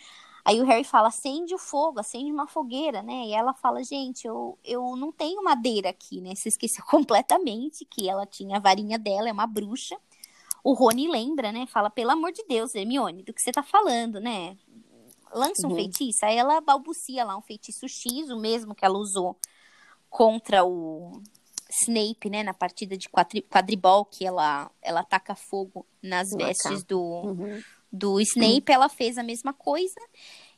Aí o Harry fala: Acende o fogo, acende uma fogueira, né? E ela fala: Gente, eu, eu não tenho madeira aqui, né? Você esqueceu completamente que ela tinha a varinha dela, é uma bruxa. O Rony lembra, né? Fala, pelo amor de Deus, Hermione, do que você tá falando, né? Lança um Uhum. feitiço. Aí ela balbucia lá um feitiço X, o mesmo que ela usou contra o Snape, né? Na partida de quadri quadribol, que ela, ela ataca fogo nas Na vestes do, Uhum. do Snape. Ela fez a mesma coisa.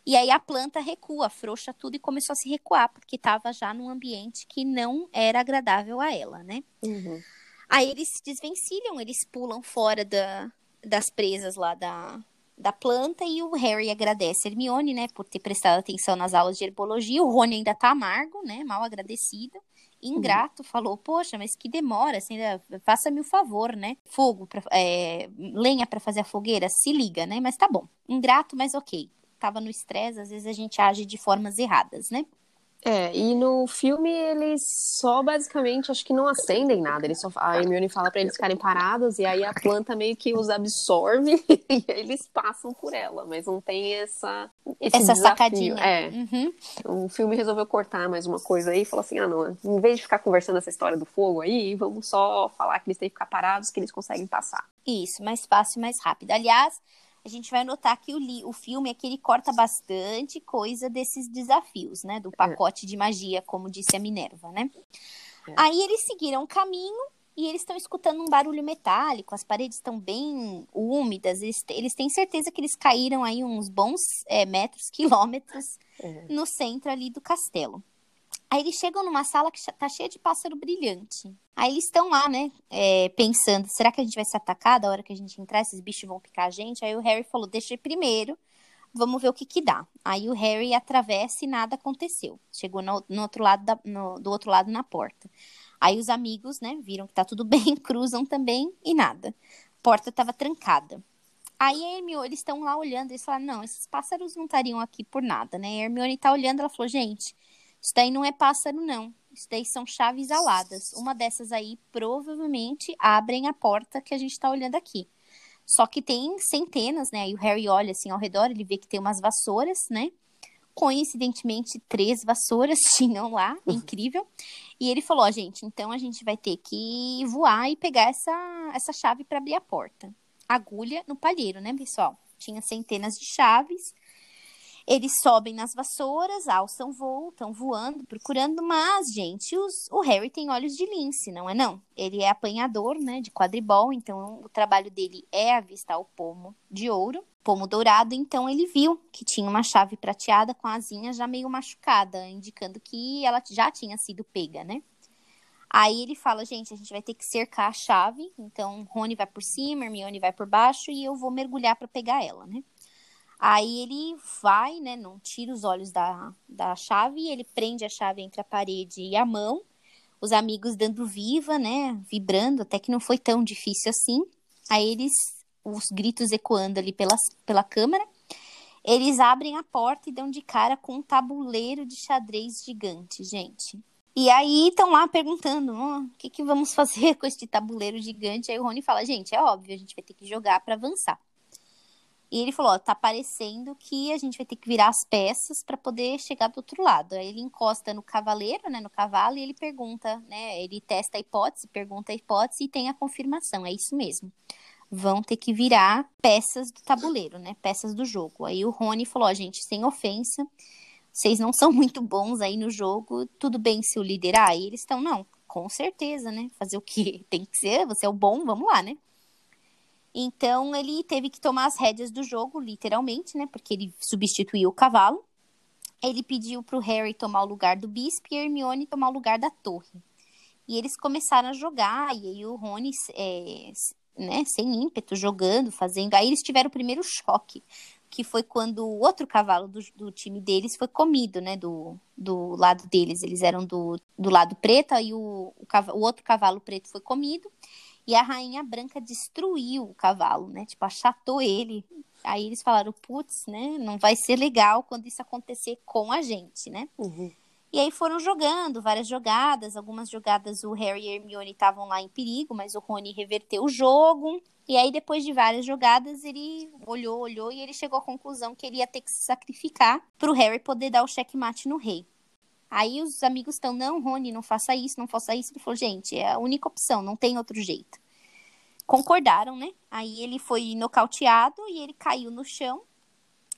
E aí a planta recua, frouxa tudo e começou a se recuar, porque estava já num ambiente que não era agradável a ela, né? Uhum. Aí eles se desvencilham, eles pulam fora da, das presas lá da, da planta e o Harry agradece a Hermione, né, por ter prestado atenção nas aulas de herbologia. O Rony ainda tá amargo, né, mal agradecido. Ingrato, falou, poxa, mas que demora, assim, ainda faça-me o favor, né? Fogo, pra, é, lenha pra fazer a fogueira, se liga, né? Mas tá bom. Ingrato, mas ok. Tava no estresse, às vezes a gente age de formas erradas, né? É, e no filme eles só basicamente acho que não acendem nada. Eles só, a Hermione fala pra eles ficarem parados e aí a planta meio que os absorve e eles passam por ela, mas não tem essa Essa desafio. sacadinha. É, Uhum. o filme resolveu cortar mais uma coisa aí e falou assim: "Ah, não, em vez de ficar conversando essa história do fogo aí, vamos só falar que eles têm que ficar parados, que eles conseguem passar". Isso, mais fácil, mais rápido. Aliás, a gente vai notar que o, li- o filme aqui ele corta bastante coisa desses desafios, né? Do pacote de magia, como disse a Minerva, né? É. Aí eles seguiram o caminho e eles estão escutando um barulho metálico, as paredes estão bem úmidas, eles, eles têm certeza que eles caíram aí uns bons é, metros, quilômetros É. no centro ali do castelo. Aí eles chegam numa sala que tá cheia de pássaro brilhante. Aí eles estão lá, né, é, pensando, será que a gente vai ser atacado a hora que a gente entrar? Esses bichos vão picar a gente? Aí o Harry falou, deixa eu ir primeiro, vamos ver o que que dá. Aí o Harry atravessa e nada aconteceu. Chegou no, no outro lado da- no- do outro lado na porta. Aí os amigos, né, viram que tá tudo bem, cruzam também e nada. A porta tava trancada. Aí a Hermione, eles estão lá olhando, eles falaram, não, esses pássaros não estariam aqui por nada, né? A Hermione tá olhando, ela falou, gente, isso daí não é pássaro, não. Isso daí são chaves aladas. Uma dessas aí provavelmente abrem a porta que a gente tá olhando aqui. Só que tem centenas, né? Aí o Harry olha assim ao redor, ele vê que tem umas vassouras, né? Coincidentemente, três vassouras tinham lá, incrível. E ele falou: gente, então a gente vai ter que voar e pegar essa, essa chave para abrir a porta. Agulha no palheiro, né, pessoal? Tinha centenas de chaves. Eles sobem nas vassouras, alçam voo, estão voando, procurando, mas, gente, os- o Harry tem olhos de lince, não é não? Ele é apanhador, né, de quadribol, então o trabalho dele é avistar o pomo de ouro, pomo dourado, então ele viu que tinha uma chave prateada com asinha já meio machucada, indicando que ela já tinha sido pega, né? Aí ele fala, gente, a gente vai ter que cercar a chave, então Rony vai por cima, Hermione vai por baixo e eu vou mergulhar para pegar ela, né? Aí ele vai, né? Não tira os olhos da, da chave, ele prende a chave entre a parede e a mão, os amigos dando viva, né? Vibrando, até que não foi tão difícil assim. Aí eles, os gritos ecoando ali pela, pela câmera. Eles abrem a porta e dão de cara com um tabuleiro de xadrez gigante, gente. E aí estão lá perguntando, oh, o que, que vamos fazer com este tabuleiro gigante? Aí o Rony fala, gente, é óbvio, a gente vai ter que jogar para avançar. E ele falou, ó, tá parecendo que a gente vai ter que virar as peças para poder chegar do outro lado. Aí ele encosta no cavaleiro, né, no cavalo, e ele pergunta, né, ele testa a hipótese, pergunta a hipótese e tem a confirmação, é isso mesmo vão ter que virar peças do tabuleiro, né? Peças do jogo. Aí o Rony falou: ó, gente, sem ofensa, vocês não são muito bons aí no jogo, tudo bem se eu liderar? Aí eles estão, não, com certeza, né? Fazer o quê? Tem que ser, você é o bom, vamos lá, né? Então ele teve que tomar as rédeas do jogo, literalmente, né? Porque ele substituiu o cavalo. Ele pediu pro Harry tomar o lugar do bispo e Hermione tomar o lugar da torre. E eles começaram a jogar, e aí o Rony é, né, sem ímpeto, jogando, fazendo. Aí eles tiveram o primeiro choque, que foi quando o outro cavalo do, do time deles foi comido, né, do, do lado deles. Eles eram do, do lado preto, aí o, o, o outro cavalo preto foi comido. E a rainha branca destruiu o cavalo, né? Tipo, achatou ele. Aí eles falaram, putz, né? Não vai ser legal quando isso acontecer com a gente, né? Uhum. E aí foram jogando várias jogadas. Algumas jogadas o Harry e Hermione estavam lá em perigo, mas o Rony reverteu o jogo. E aí, depois de várias jogadas, ele olhou, olhou e ele chegou à conclusão que ele ia ter que se sacrificar para o Harry poder dar o checkmate no rei. Aí os amigos estão, não, Rony, não faça isso, não faça isso. Ele falou, gente, é a única opção, não tem outro jeito. Concordaram, né? Aí ele foi nocauteado e ele caiu no chão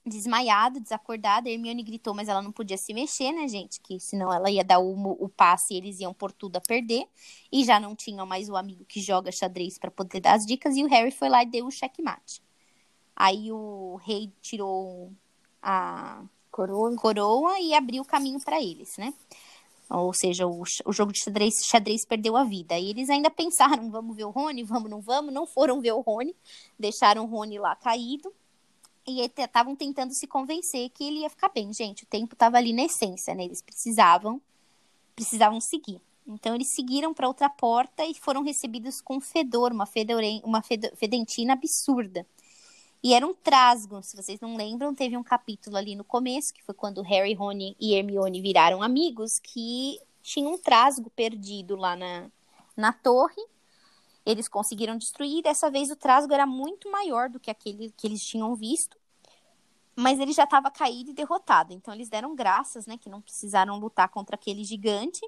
desmaiado, desacordada. A Hermione gritou, mas ela não podia se mexer, né, gente? Que senão ela ia dar o, o passe e eles iam por tudo a perder. E já não tinham mais o amigo que joga xadrez para poder dar as dicas. E o Harry foi lá e deu o checkmate. Aí o rei tirou a coroa, coroa e abriu o caminho para eles, né? Ou seja, o, o jogo de xadrez, xadrez perdeu a vida. E eles ainda pensaram, vamos ver o Rony, vamos, não vamos. Não foram ver o Rony, deixaram o Rony lá caído. E estavam tentando se convencer que ele ia ficar bem. Gente, o tempo estava ali na essência, né? Eles precisavam, precisavam seguir. Então eles seguiram para outra porta e foram recebidos com fedor, uma, fedore, uma fedentina absurda. E era um trasgo, se vocês não lembram, teve um capítulo ali no começo, que foi quando Harry, Rony e Hermione viraram amigos, que tinha um trasgo perdido lá na, na torre eles conseguiram destruir. Dessa vez o trasgo era muito maior do que aquele que eles tinham visto. Mas ele já estava caído e derrotado. Então eles deram graças, né, que não precisaram lutar contra aquele gigante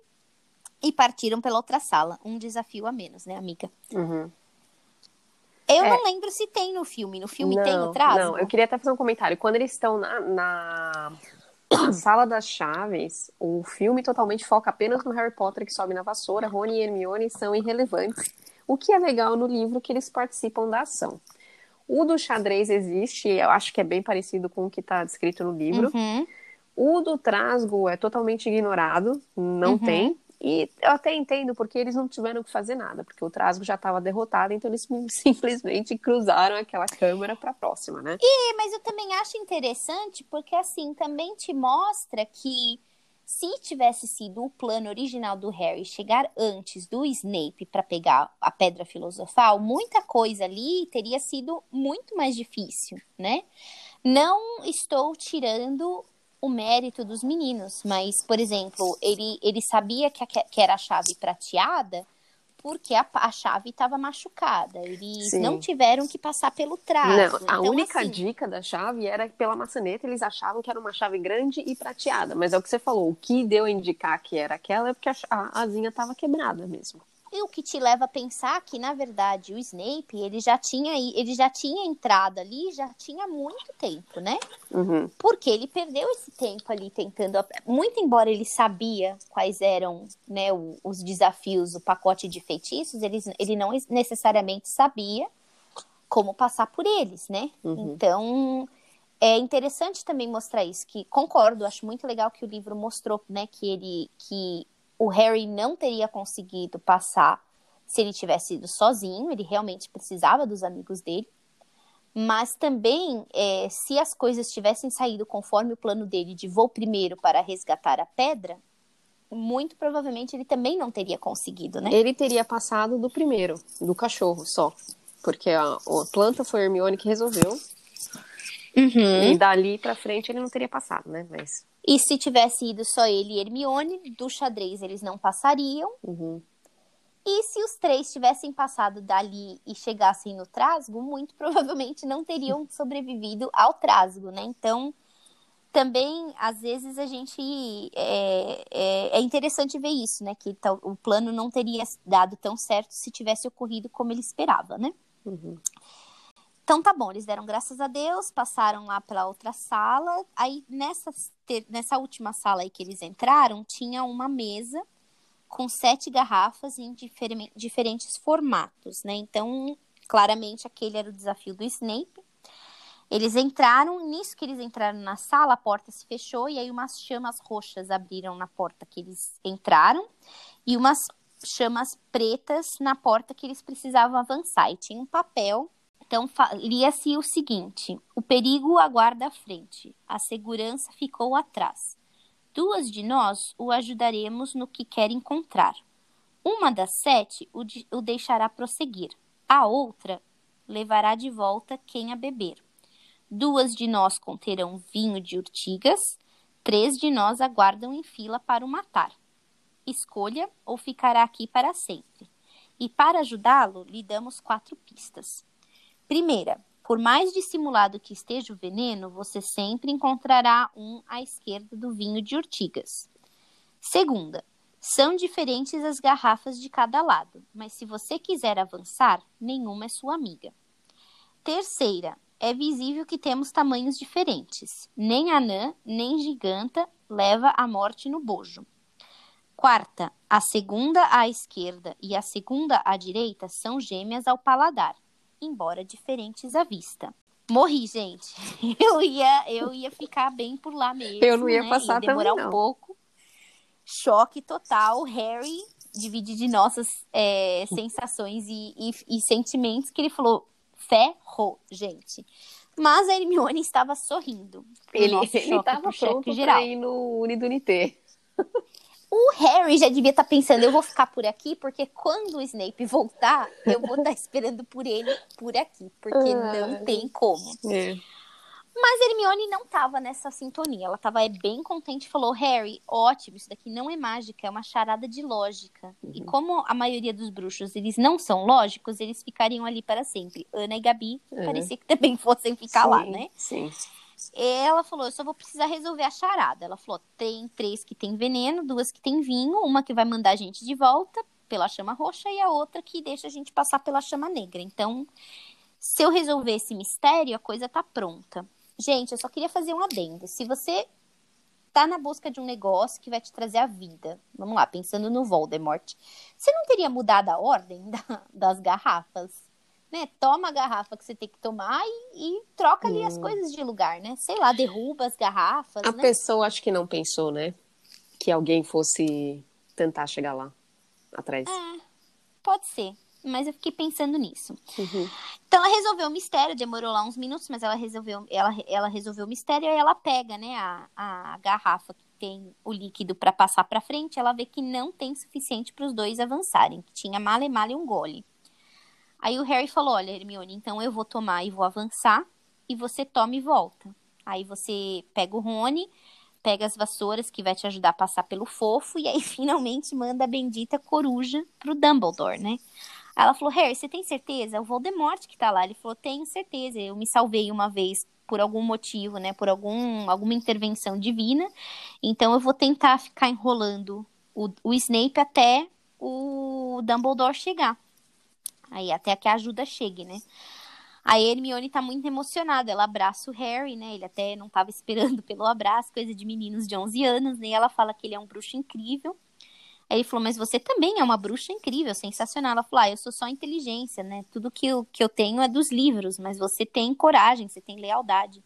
e partiram pela outra sala. Um desafio a menos, né, amiga? Uhum. Eu é. não lembro se tem no filme. No filme não, tem o trasgo? Não, eu queria até fazer um comentário. Quando eles estão na, na Sala das Chaves, o filme totalmente foca apenas no Harry Potter que sobe na vassoura. Rony e Hermione são irrelevantes. O que é legal no livro que eles participam da ação. O do xadrez existe, eu acho que é bem parecido com o que está descrito no livro. Uhum. O do trasgo é totalmente ignorado, não uhum. tem. E eu até entendo porque eles não tiveram que fazer nada, porque o Trasgo já estava derrotado, então eles simplesmente cruzaram aquela câmera para a próxima, né? E, mas eu também acho interessante porque assim também te mostra que se tivesse sido o plano original do Harry chegar antes do Snape para pegar a pedra filosofal, muita coisa ali teria sido muito mais difícil, né? Não estou tirando o mérito dos meninos, mas, por exemplo, ele, ele sabia que, a, que era a chave prateada porque a, a chave estava machucada. Eles Sim. não tiveram que passar pelo traço. Não, a então, única assim, dica da chave era que pela maçaneta eles achavam que era uma chave grande e prateada. Mas é o que você falou, o que deu a indicar que era aquela é porque a, a asinha estava quebrada mesmo. E o que te leva a pensar que, na verdade, o Snape, ele já tinha, ele já tinha entrado ali, já tinha muito tempo, né? Uhum. Porque ele perdeu esse tempo ali tentando, muito embora ele sabia quais eram, né, os desafios, o pacote de feitiços, ele, ele não necessariamente sabia como passar por eles, né? Uhum. Então, é interessante também mostrar isso, que concordo, acho muito legal que o livro mostrou, né, que ele, que o Harry não teria conseguido passar se ele tivesse ido sozinho, ele realmente precisava dos amigos dele. Mas também, é, se as coisas tivessem saído conforme o plano dele de vou primeiro para resgatar a pedra, muito provavelmente ele também não teria conseguido, né? Ele teria passado do primeiro, do cachorro só. Porque a, a planta foi a Hermione que resolveu. Uhum. E dali pra frente ele não teria passado, né? Mas. E se tivesse ido só ele e Hermione, do xadrez eles não passariam. Uhum. E se os três tivessem passado dali e chegassem no trasgo, muito provavelmente não teriam sobrevivido ao trasgo, né? Então, também, às vezes, a gente. É, é, é interessante ver isso, né? Que o plano não teria dado tão certo se tivesse ocorrido como ele esperava, né? Uhum. Então tá bom, eles deram graças a Deus, passaram lá para outra sala. Aí nessa, nessa última sala aí que eles entraram, tinha uma mesa com sete garrafas em difer diferentes formatos, né? Então, claramente aquele era o desafio do Snape. Eles entraram, nisso que eles entraram na sala, a porta se fechou e aí umas chamas roxas abriram na porta que eles entraram e umas chamas pretas na porta que eles precisavam avançar. E tinha um papel então, lia-se o seguinte: o perigo aguarda à frente, a segurança ficou atrás. Duas de nós o ajudaremos no que quer encontrar. Uma das sete o, de, o deixará prosseguir. A outra levará de volta quem a beber. Duas de nós conterão vinho de urtigas. Três de nós aguardam em fila para o matar. Escolha ou ficará aqui para sempre. E para ajudá-lo, lhe damos quatro pistas. Primeira, por mais dissimulado que esteja o veneno, você sempre encontrará um à esquerda do vinho de urtigas. Segunda, são diferentes as garrafas de cada lado, mas se você quiser avançar, nenhuma é sua amiga. Terceira, é visível que temos tamanhos diferentes. Nem anã, nem giganta leva a morte no bojo. Quarta, a segunda à esquerda e a segunda à direita são gêmeas ao paladar embora diferentes à vista. Morri, gente. Eu ia, eu ia ficar bem por lá mesmo. Eu não ia né? passar ia demorar também, um pouco. Choque total. Harry divide de nossas é, sensações e, e, e, sentimentos que ele falou ferrou, gente. Mas a Hermione estava sorrindo. Ele estava pronto para ir no Unidunité. O Harry já devia estar tá pensando, eu vou ficar por aqui, porque quando o Snape voltar, eu vou estar tá esperando por ele por aqui, porque ah, não tem como. É. Mas Hermione não estava nessa sintonia. Ela estava bem contente e falou: Harry, ótimo, isso daqui não é mágica, é uma charada de lógica. Uhum. E como a maioria dos bruxos eles não são lógicos, eles ficariam ali para sempre. Ana e Gabi uhum. parecia que também fossem ficar sim, lá, né? Sim. Ela falou: eu só vou precisar resolver a charada. Ela falou: tem três que tem veneno, duas que tem vinho, uma que vai mandar a gente de volta pela chama roxa e a outra que deixa a gente passar pela chama negra. Então, se eu resolver esse mistério, a coisa tá pronta. Gente, eu só queria fazer um adendo. Se você tá na busca de um negócio que vai te trazer a vida, vamos lá, pensando no Voldemort, você não teria mudado a ordem da, das garrafas? Né, toma a garrafa que você tem que tomar e, e troca ali hum. as coisas de lugar, né? Sei lá, derruba as garrafas. A né? pessoa acho que não pensou, né? Que alguém fosse tentar chegar lá atrás. É, pode ser. Mas eu fiquei pensando nisso. Uhum. Então ela resolveu o mistério, demorou lá uns minutos, mas ela resolveu, ela, ela resolveu o mistério e ela pega, né, a, a garrafa que tem o líquido para passar para frente, ela vê que não tem suficiente para os dois avançarem, que tinha male male um gole. Aí o Harry falou: Olha, Hermione, então eu vou tomar e vou avançar, e você toma e volta. Aí você pega o Rony, pega as vassouras que vai te ajudar a passar pelo fofo, e aí finalmente manda a bendita coruja pro Dumbledore, né? Aí ela falou: Harry, você tem certeza? O Voldemort que tá lá. Ele falou: Tenho certeza, eu me salvei uma vez por algum motivo, né? Por algum, alguma intervenção divina. Então eu vou tentar ficar enrolando o, o Snape até o Dumbledore chegar. Aí até que a ajuda chegue, né? A Hermione tá muito emocionada, ela abraça o Harry, né? Ele até não tava esperando pelo abraço, coisa de meninos de 11 anos, né? E ela fala que ele é um bruxo incrível. Aí ele falou, mas você também é uma bruxa incrível, sensacional. Ela falou, ah, eu sou só inteligência, né? Tudo que eu, que eu tenho é dos livros, mas você tem coragem, você tem lealdade.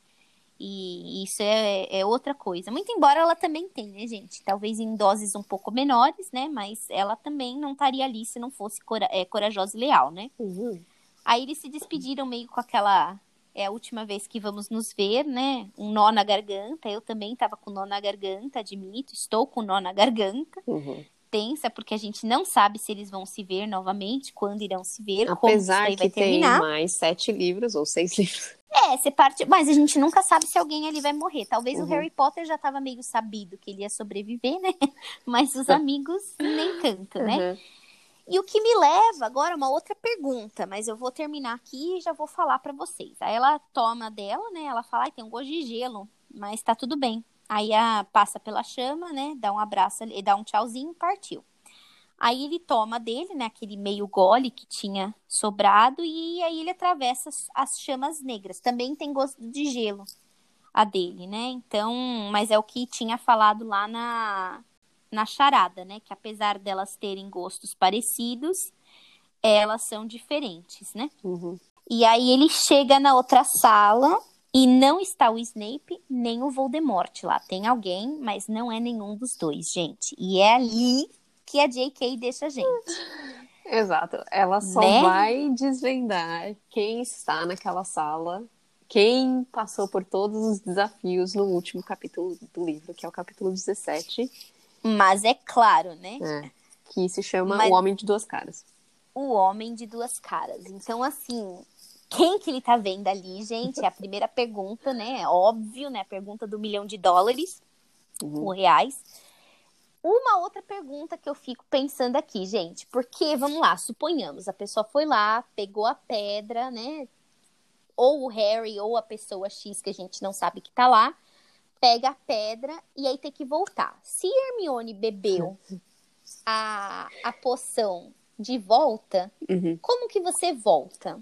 E isso é, é, outra coisa. Muito embora ela também tenha, né, gente? Talvez em doses um pouco menores, né? Mas ela também não estaria ali se não fosse cora é, corajosa e leal, né? Uhum. Aí eles se despediram meio com aquela é a última vez que vamos nos ver, né? Um nó na garganta. Eu também estava com nó na garganta, admito, estou com nó na garganta. Uhum. Tensa, porque a gente não sabe se eles vão se ver novamente, quando irão se ver, Apesar como que vai tem terminar. mais sete livros ou seis livros. É, você parte. Mas a gente nunca sabe se alguém ali vai morrer. Talvez Uhum. o Harry Potter já estava meio sabido que ele ia sobreviver, né? Mas os amigos nem tanto, né? Uhum. E o que me leva agora a uma outra pergunta, mas eu vou terminar aqui e já vou falar pra vocês. Aí ela toma dela, né? Ela fala, ai, tem um gosto de gelo, mas tá tudo bem. Aí a, passa pela chama, né? Dá um abraço ali, dá um tchauzinho, partiu. Aí ele toma dele, né? Aquele meio gole que tinha sobrado e aí ele atravessa as, as chamas negras. Também tem gosto de gelo a dele, né? Então, mas é o que tinha falado lá na na charada, né? Que apesar delas terem gostos parecidos, elas são diferentes, né? Uhum. E aí ele chega na outra sala e não está o Snape nem o Voldemort lá. Tem alguém, mas não é nenhum dos dois, gente. E é ali que a J.K. deixa a gente. Exato. Ela só Né? vai desvendar quem está naquela sala, quem passou por todos os desafios no último capítulo do livro, que é o capítulo 17, Mas é claro, né? né, que se chama Mas- O Homem de Duas Caras. O homem de duas caras. Então, assim, quem que ele tá vendo ali, gente? É a primeira pergunta, né? É óbvio, né? A pergunta do milhão de dólares. Uhum. ou reais. Uma outra pergunta que eu fico pensando aqui, gente, porque, vamos lá, suponhamos, a pessoa foi lá, pegou a pedra, né? Ou o Harry, ou a pessoa X que a gente não sabe que tá lá, pega a pedra e aí tem que voltar. Se Hermione bebeu a, a poção de volta, Uhum. como que você volta?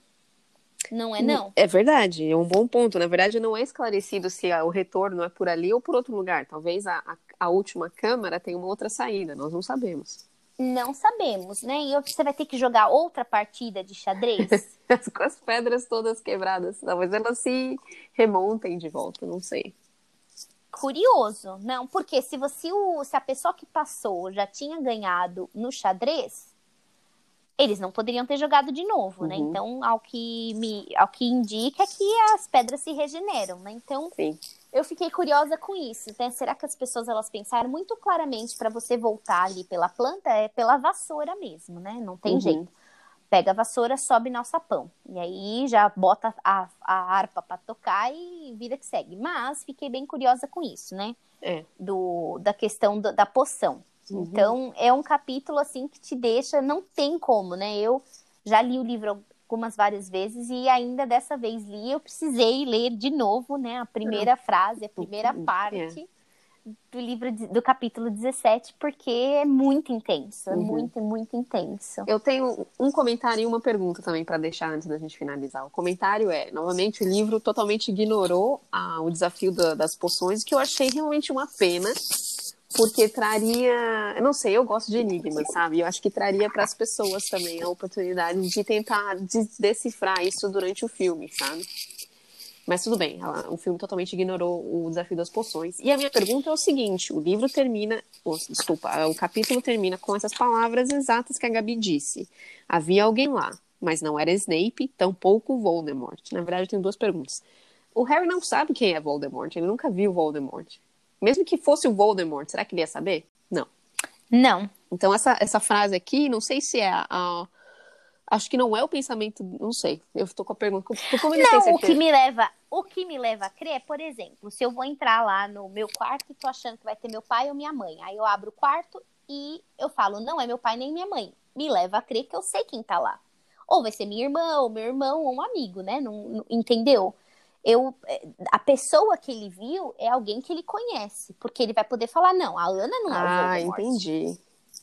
Não é não? É verdade, é um bom ponto. Na verdade, não é esclarecido se o retorno é por ali ou por outro lugar. Talvez a, a, a última câmara tenha uma outra saída, nós não sabemos. Não sabemos, né? E você vai ter que jogar outra partida de xadrez? Com as pedras todas quebradas, talvez elas se remontem de volta, não sei. Curioso, não, porque se você se a pessoa que passou já tinha ganhado no xadrez, eles não poderiam ter jogado de novo, né? Uhum. Então, ao que me, ao que indica é que as pedras se regeneram, né? Então, Sim. eu fiquei curiosa com isso, né? Será que as pessoas elas pensaram muito claramente para você voltar ali pela planta é pela vassoura mesmo, né? Não tem Uhum. jeito. Pega a vassoura, sobe no alçapão. E aí já bota a, a harpa para tocar e vida que segue. Mas fiquei bem curiosa com isso, né? É. Do, da questão do- da poção. Uhum. Então, é um capítulo assim que te deixa, não tem como, né? Eu já li o livro algumas várias vezes e ainda dessa vez li, eu precisei ler de novo, né, a primeira frase, a primeira Uhum. parte do livro do capítulo 17, porque é muito intenso, é Uhum. muito, muito intenso. Eu tenho um comentário e uma pergunta também para deixar antes da gente finalizar. O comentário é, novamente, o livro totalmente ignorou ah, o desafio da- das poções, que eu achei realmente uma pena, porque traria, eu não sei, eu gosto de enigmas, sabe? Eu acho que traria para as pessoas também a oportunidade de tentar decifrar isso durante o filme, sabe? Mas tudo bem, ela- o filme totalmente ignorou o desafio das poções. E a minha pergunta é o seguinte: o livro termina, desculpa, o capítulo termina com essas palavras exatas que a Gabi disse. Havia alguém lá, mas não era Snape, tampouco Voldemort. Na verdade, eu tenho duas perguntas. O Harry não sabe quem é Voldemort, ele nunca viu Voldemort. Mesmo que fosse o Voldemort, será que ele ia saber? Não. Não, Então, essa, essa frase aqui, não sei se é a. a- acho que não é o pensamento. Não sei. Eu tô com a pergunta. Como ele não, o que me leva, o que me leva a crer, é, por exemplo, se eu vou entrar lá no meu quarto e tô achando que vai ter meu pai ou minha mãe, aí eu abro o quarto e eu falo, não é meu pai nem minha mãe. Me leva a crer que eu sei quem tá lá. Ou vai ser minha irmã, ou meu irmão, ou um amigo, né? Não, não- entendeu? Eu, é, a pessoa que ele viu é alguém que ele conhece, porque ele vai poder falar, não, a Ana não é o Ah, entendi.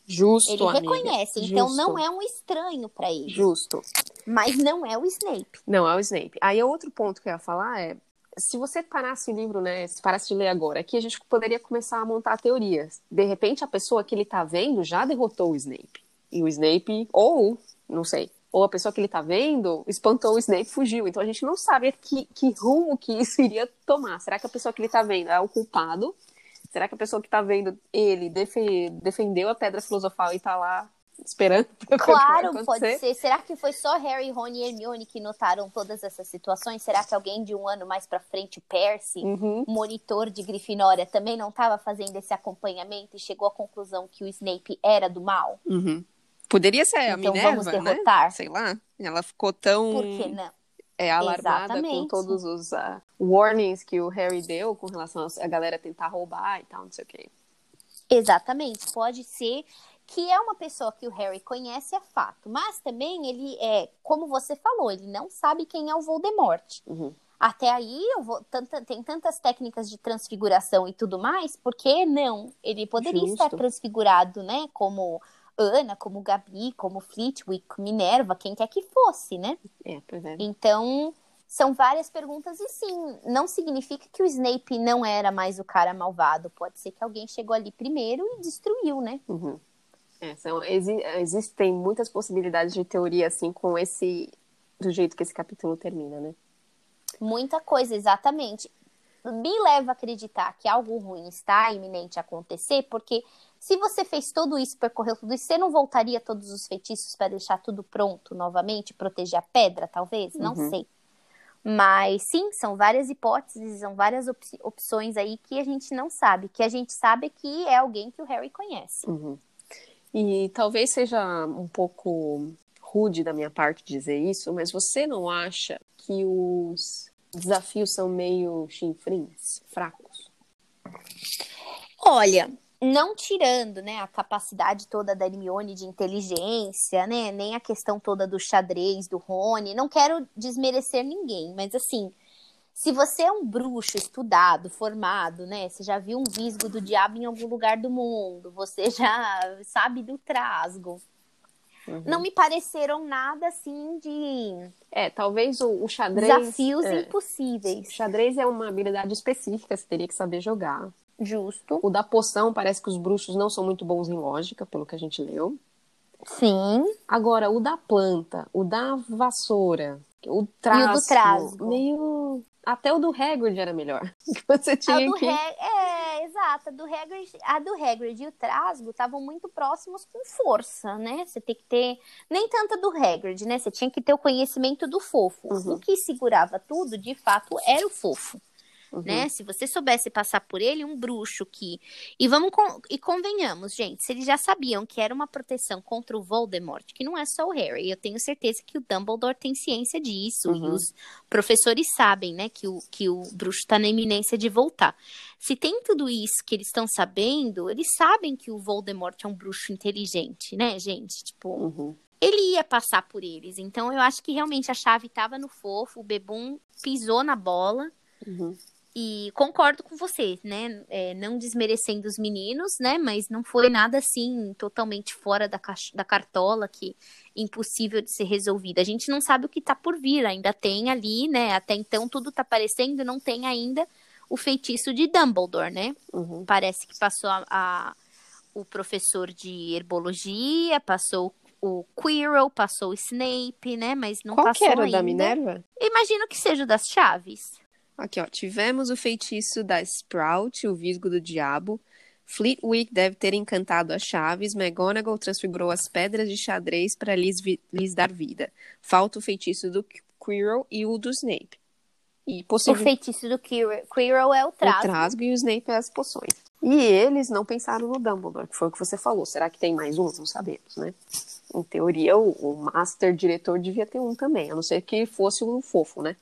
Justo, Ele amiga. reconhece, então Justo. não é um estranho pra ele, Justo. mas não é o Snape. Não, é o Snape. Aí, outro ponto que eu ia falar é: se você parasse o livro, né? Se parasse de ler agora, aqui a gente poderia começar a montar teorias. De repente, a pessoa que ele tá vendo já derrotou o Snape. E o Snape, ou, não sei, ou a pessoa que ele tá vendo espantou o Snape e fugiu. Então a gente não sabe que, que rumo que isso iria tomar. Será que a pessoa que ele tá vendo é o culpado? Será que a pessoa que tá vendo ele defe- defendeu a pedra filosofal e tá lá esperando. Claro, pode ser. Será que foi só Harry, Rony e Hermione que notaram todas essas situações? Será que alguém de um ano mais para frente, Percy, uhum. monitor de Grifinória, também não estava fazendo esse acompanhamento e chegou à conclusão que o Snape era do mal? Uhum. Poderia ser a então, Minerva, vamos né? derrotar. Né? Sei lá. Ela ficou tão... Por que não? É alarmada Exatamente. com todos os uh, warnings que o Harry deu com relação a galera tentar roubar e tal, não sei o quê. Exatamente. Pode ser que é uma pessoa que o Harry conhece, é fato. Mas também ele é, como você falou, ele não sabe quem é o Voldemort. Uhum. Até aí vou, tanta, tem tantas técnicas de transfiguração e tudo mais, por que não? Ele poderia Justo. estar transfigurado, né? Como Ana, como Gabi, como Flitwick, Minerva, quem quer que fosse, né? É, pois é. Então, são várias perguntas e sim, não significa que o Snape não era mais o cara malvado. Pode ser que alguém chegou ali primeiro e destruiu, né? Uhum. É, são, exi existem muitas possibilidades de teoria, assim, com esse. do jeito que esse capítulo termina, né? Muita coisa, exatamente. Me leva a acreditar que algo ruim está iminente a acontecer, porque se você fez tudo isso, percorreu tudo isso, você não voltaria todos os feitiços para deixar tudo pronto novamente, proteger a pedra, talvez? Não uhum. sei. Mas sim, são várias hipóteses, são várias op opções aí que a gente não sabe. Que a gente sabe que é alguém que o Harry conhece. Uhum. E talvez seja um pouco rude da minha parte dizer isso, mas você não acha que os desafios são meio chinfrins, fracos? Olha, não tirando, né, a capacidade toda da Hermione de inteligência, né, nem a questão toda do xadrez, do Rony, não quero desmerecer ninguém, mas assim, se você é um bruxo estudado, formado, né? Você já viu um visgo do diabo em algum lugar do mundo, você já sabe do trasgo. Uhum. Não me pareceram nada assim de. É, talvez o, o xadrez. Desafios é, impossíveis. O xadrez é uma habilidade específica, você teria que saber jogar. Justo. O da poção parece que os bruxos não são muito bons em lógica, pelo que a gente leu. Sim. Agora, o da planta, o da vassoura, o trasgo, e o do meio até o do Hagrid era melhor. Que você tinha a do que... É, exato. A do Hagrid, a do Hagrid e o Trasgo estavam muito próximos com força, né? Você tem que ter... Nem tanto a do Hagrid, né? Você tinha que ter o conhecimento do fofo. Uhum. O que segurava tudo, de fato, era o fofo. Uhum. Né? Se você soubesse passar por ele, um bruxo que. E vamos com... e convenhamos, gente, se eles já sabiam que era uma proteção contra o Voldemort, que não é só o Harry, eu tenho certeza que o Dumbledore tem ciência disso, uhum. e os professores sabem, né, que o, que o bruxo está na iminência de voltar. Se tem tudo isso que eles estão sabendo, eles sabem que o Voldemort é um bruxo inteligente, né, gente? Tipo. Uhum ele ia passar por eles. Então eu acho que realmente a chave estava no fofo, o Bebum pisou na bola. Uhum. E concordo com você, né? É, não desmerecendo os meninos, né? Mas não foi nada assim totalmente fora da, da cartola que impossível de ser resolvido. A gente não sabe o que tá por vir, ainda tem ali, né? Até então tudo tá aparecendo, não tem ainda o feitiço de Dumbledore, né? Uhum. Parece que passou a, a, o professor de herbologia, passou o Quirrell, passou o Snape, né? Mas não Qual passou que era ainda. da Minerva? Imagino que seja das chaves. Aqui, ó. Tivemos o feitiço da Sprout, o Visgo do Diabo. Fleetwick deve ter encantado as chaves. McGonagall transfigurou as pedras de xadrez para lhes, lhes, dar vida. Falta o feitiço do Quirrell e o do Snape. E possível... O feitiço do Quirrell, Quirrell é o trasgo. O trasgo e o Snape é as poções. E eles não pensaram no Dumbledore, que foi o que você falou. Será que tem mais um? Não sabemos, né? Em teoria, o, o Master Diretor devia ter um também, a não ser que fosse o fofo, né?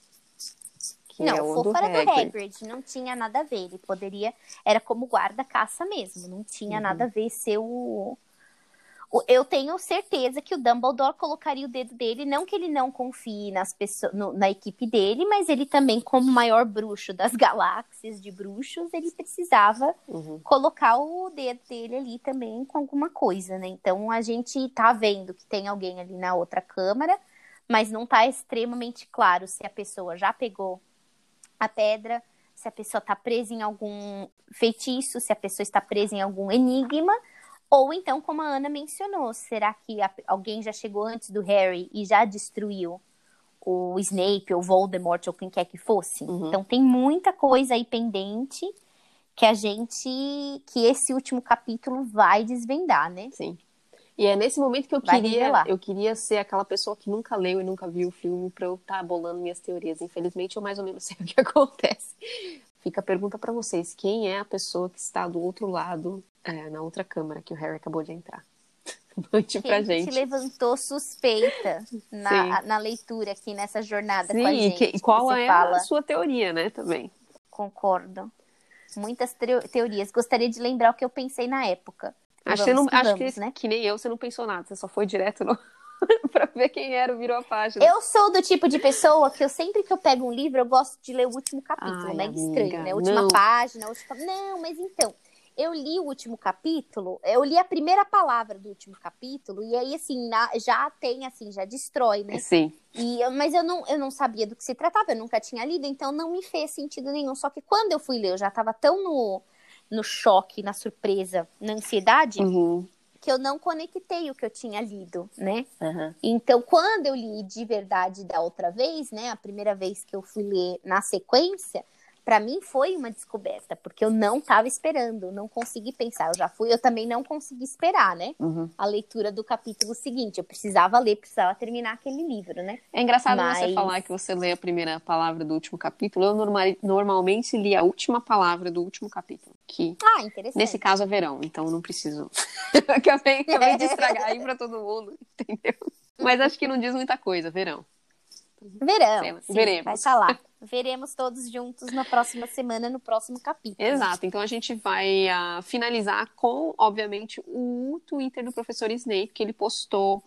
Que não, é o fofo do era Hagrid. do Hagrid, não tinha nada a ver. Ele poderia. Era como guarda-caça mesmo, não tinha uhum. nada a ver ser o. Eu tenho certeza que o Dumbledore colocaria o dedo dele, não que ele não confie nas pessoas, no, na equipe dele, mas ele também, como maior bruxo das galáxias de bruxos, ele precisava uhum. colocar o dedo dele ali também com alguma coisa, né? Então a gente tá vendo que tem alguém ali na outra câmara, mas não tá extremamente claro se a pessoa já pegou a pedra, se a pessoa está presa em algum feitiço, se a pessoa está presa em algum enigma, ou então, como a Ana mencionou, será que alguém já chegou antes do Harry e já destruiu o Snape, ou Voldemort, ou quem quer que fosse? Uhum. Então tem muita coisa aí pendente que a gente, que esse último capítulo vai desvendar, né? Sim. E é nesse momento que eu Vai queria, revelar. eu queria ser aquela pessoa que nunca leu e nunca viu o filme pra eu estar bolando minhas teorias. Infelizmente, eu mais ou menos sei o que acontece. Fica a pergunta pra vocês: quem é a pessoa que está do outro lado, é, na outra câmara que o Harry acabou de entrar? Mande pra gente. te levantou suspeita na, na leitura aqui nessa jornada Sim, com a e gente? que- qual é fala, a sua teoria, né, também? Concordo. Muitas teo- teorias. Gostaria de lembrar o que eu pensei na época. Acho, que, não, que acho vamos, que, né? que nem eu, você não pensou nada, você só foi direto no... pra ver quem era, virou a página. Eu sou do tipo de pessoa que eu sempre que eu pego um livro, eu gosto de ler o último capítulo, Ai, mega amiga, estranho, né? A última não. página, a última... Não, mas então, eu li o último capítulo, eu li a primeira palavra do último capítulo, e aí, assim, na- já tem, assim, já destrói, né? Sim. E, mas eu não, eu não sabia do que se tratava, eu nunca tinha lido, então não me fez sentido nenhum. Só que quando eu fui ler, eu já tava tão no, no choque, na surpresa, na ansiedade, Uhum. que eu não conectei o que eu tinha lido, né? Uhum. Então, quando eu li de verdade da outra vez, né, a primeira vez que eu fui ler na sequência, para mim foi uma descoberta, porque eu não estava esperando, não consegui pensar. Eu já fui, eu também não consegui esperar, né, Uhum. a leitura do capítulo seguinte. Eu precisava ler, precisava terminar aquele livro, né? É engraçado você Mas- falar que você lê a primeira palavra do último capítulo. Eu norma- normalmente li a última palavra do último capítulo. Que, Ah, interessante. nesse caso, é verão. Então, não preciso... acabei, acabei de estragar aí pra todo mundo, entendeu? Mas acho que não diz muita coisa, verão. Verão, sim, Veremos. vai estar lá. Veremos todos juntos na próxima semana, no próximo capítulo. Exato. Então, a gente vai ah, finalizar com, obviamente, o Twitter do professor Snape, que ele postou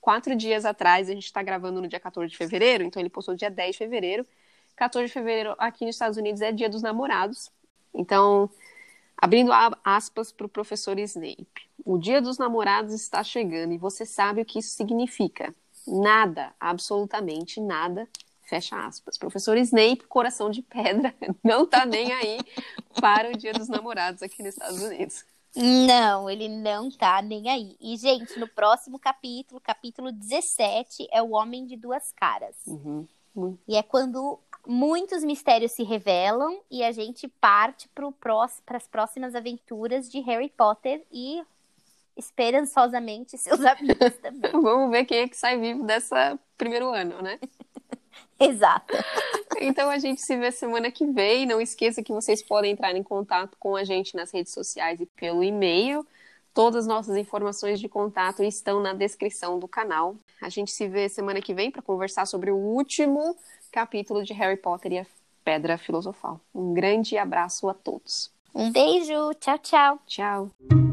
quatro dias atrás. A gente está gravando no dia 14 de fevereiro, então ele postou dia 10 de fevereiro. 14 de fevereiro aqui nos Estados Unidos é dia dos namorados. Então, abrindo aspas para o professor Snape. O dia dos namorados está chegando e você sabe o que isso significa. Nada, absolutamente nada, fecha aspas. Professor Snape, coração de pedra, não tá nem aí para o dia dos namorados aqui nos Estados Unidos. Não, ele não tá nem aí. E, gente, no próximo capítulo, capítulo 17, é o Homem de Duas Caras. Uhum. E é quando muitos mistérios se revelam e a gente parte para as próximas aventuras de Harry Potter e esperançosamente seus amigos também. Vamos ver quem é que sai vivo dessa primeiro ano, né? Exato. Então a gente se vê semana que vem. Não esqueça que vocês podem entrar em contato com a gente nas redes sociais e pelo e-mail. Todas as nossas informações de contato estão na descrição do canal. A gente se vê semana que vem para conversar sobre o último capítulo de Harry Potter e a Pedra Filosofal. Um grande abraço a todos. Um beijo, tchau, tchau. Tchau.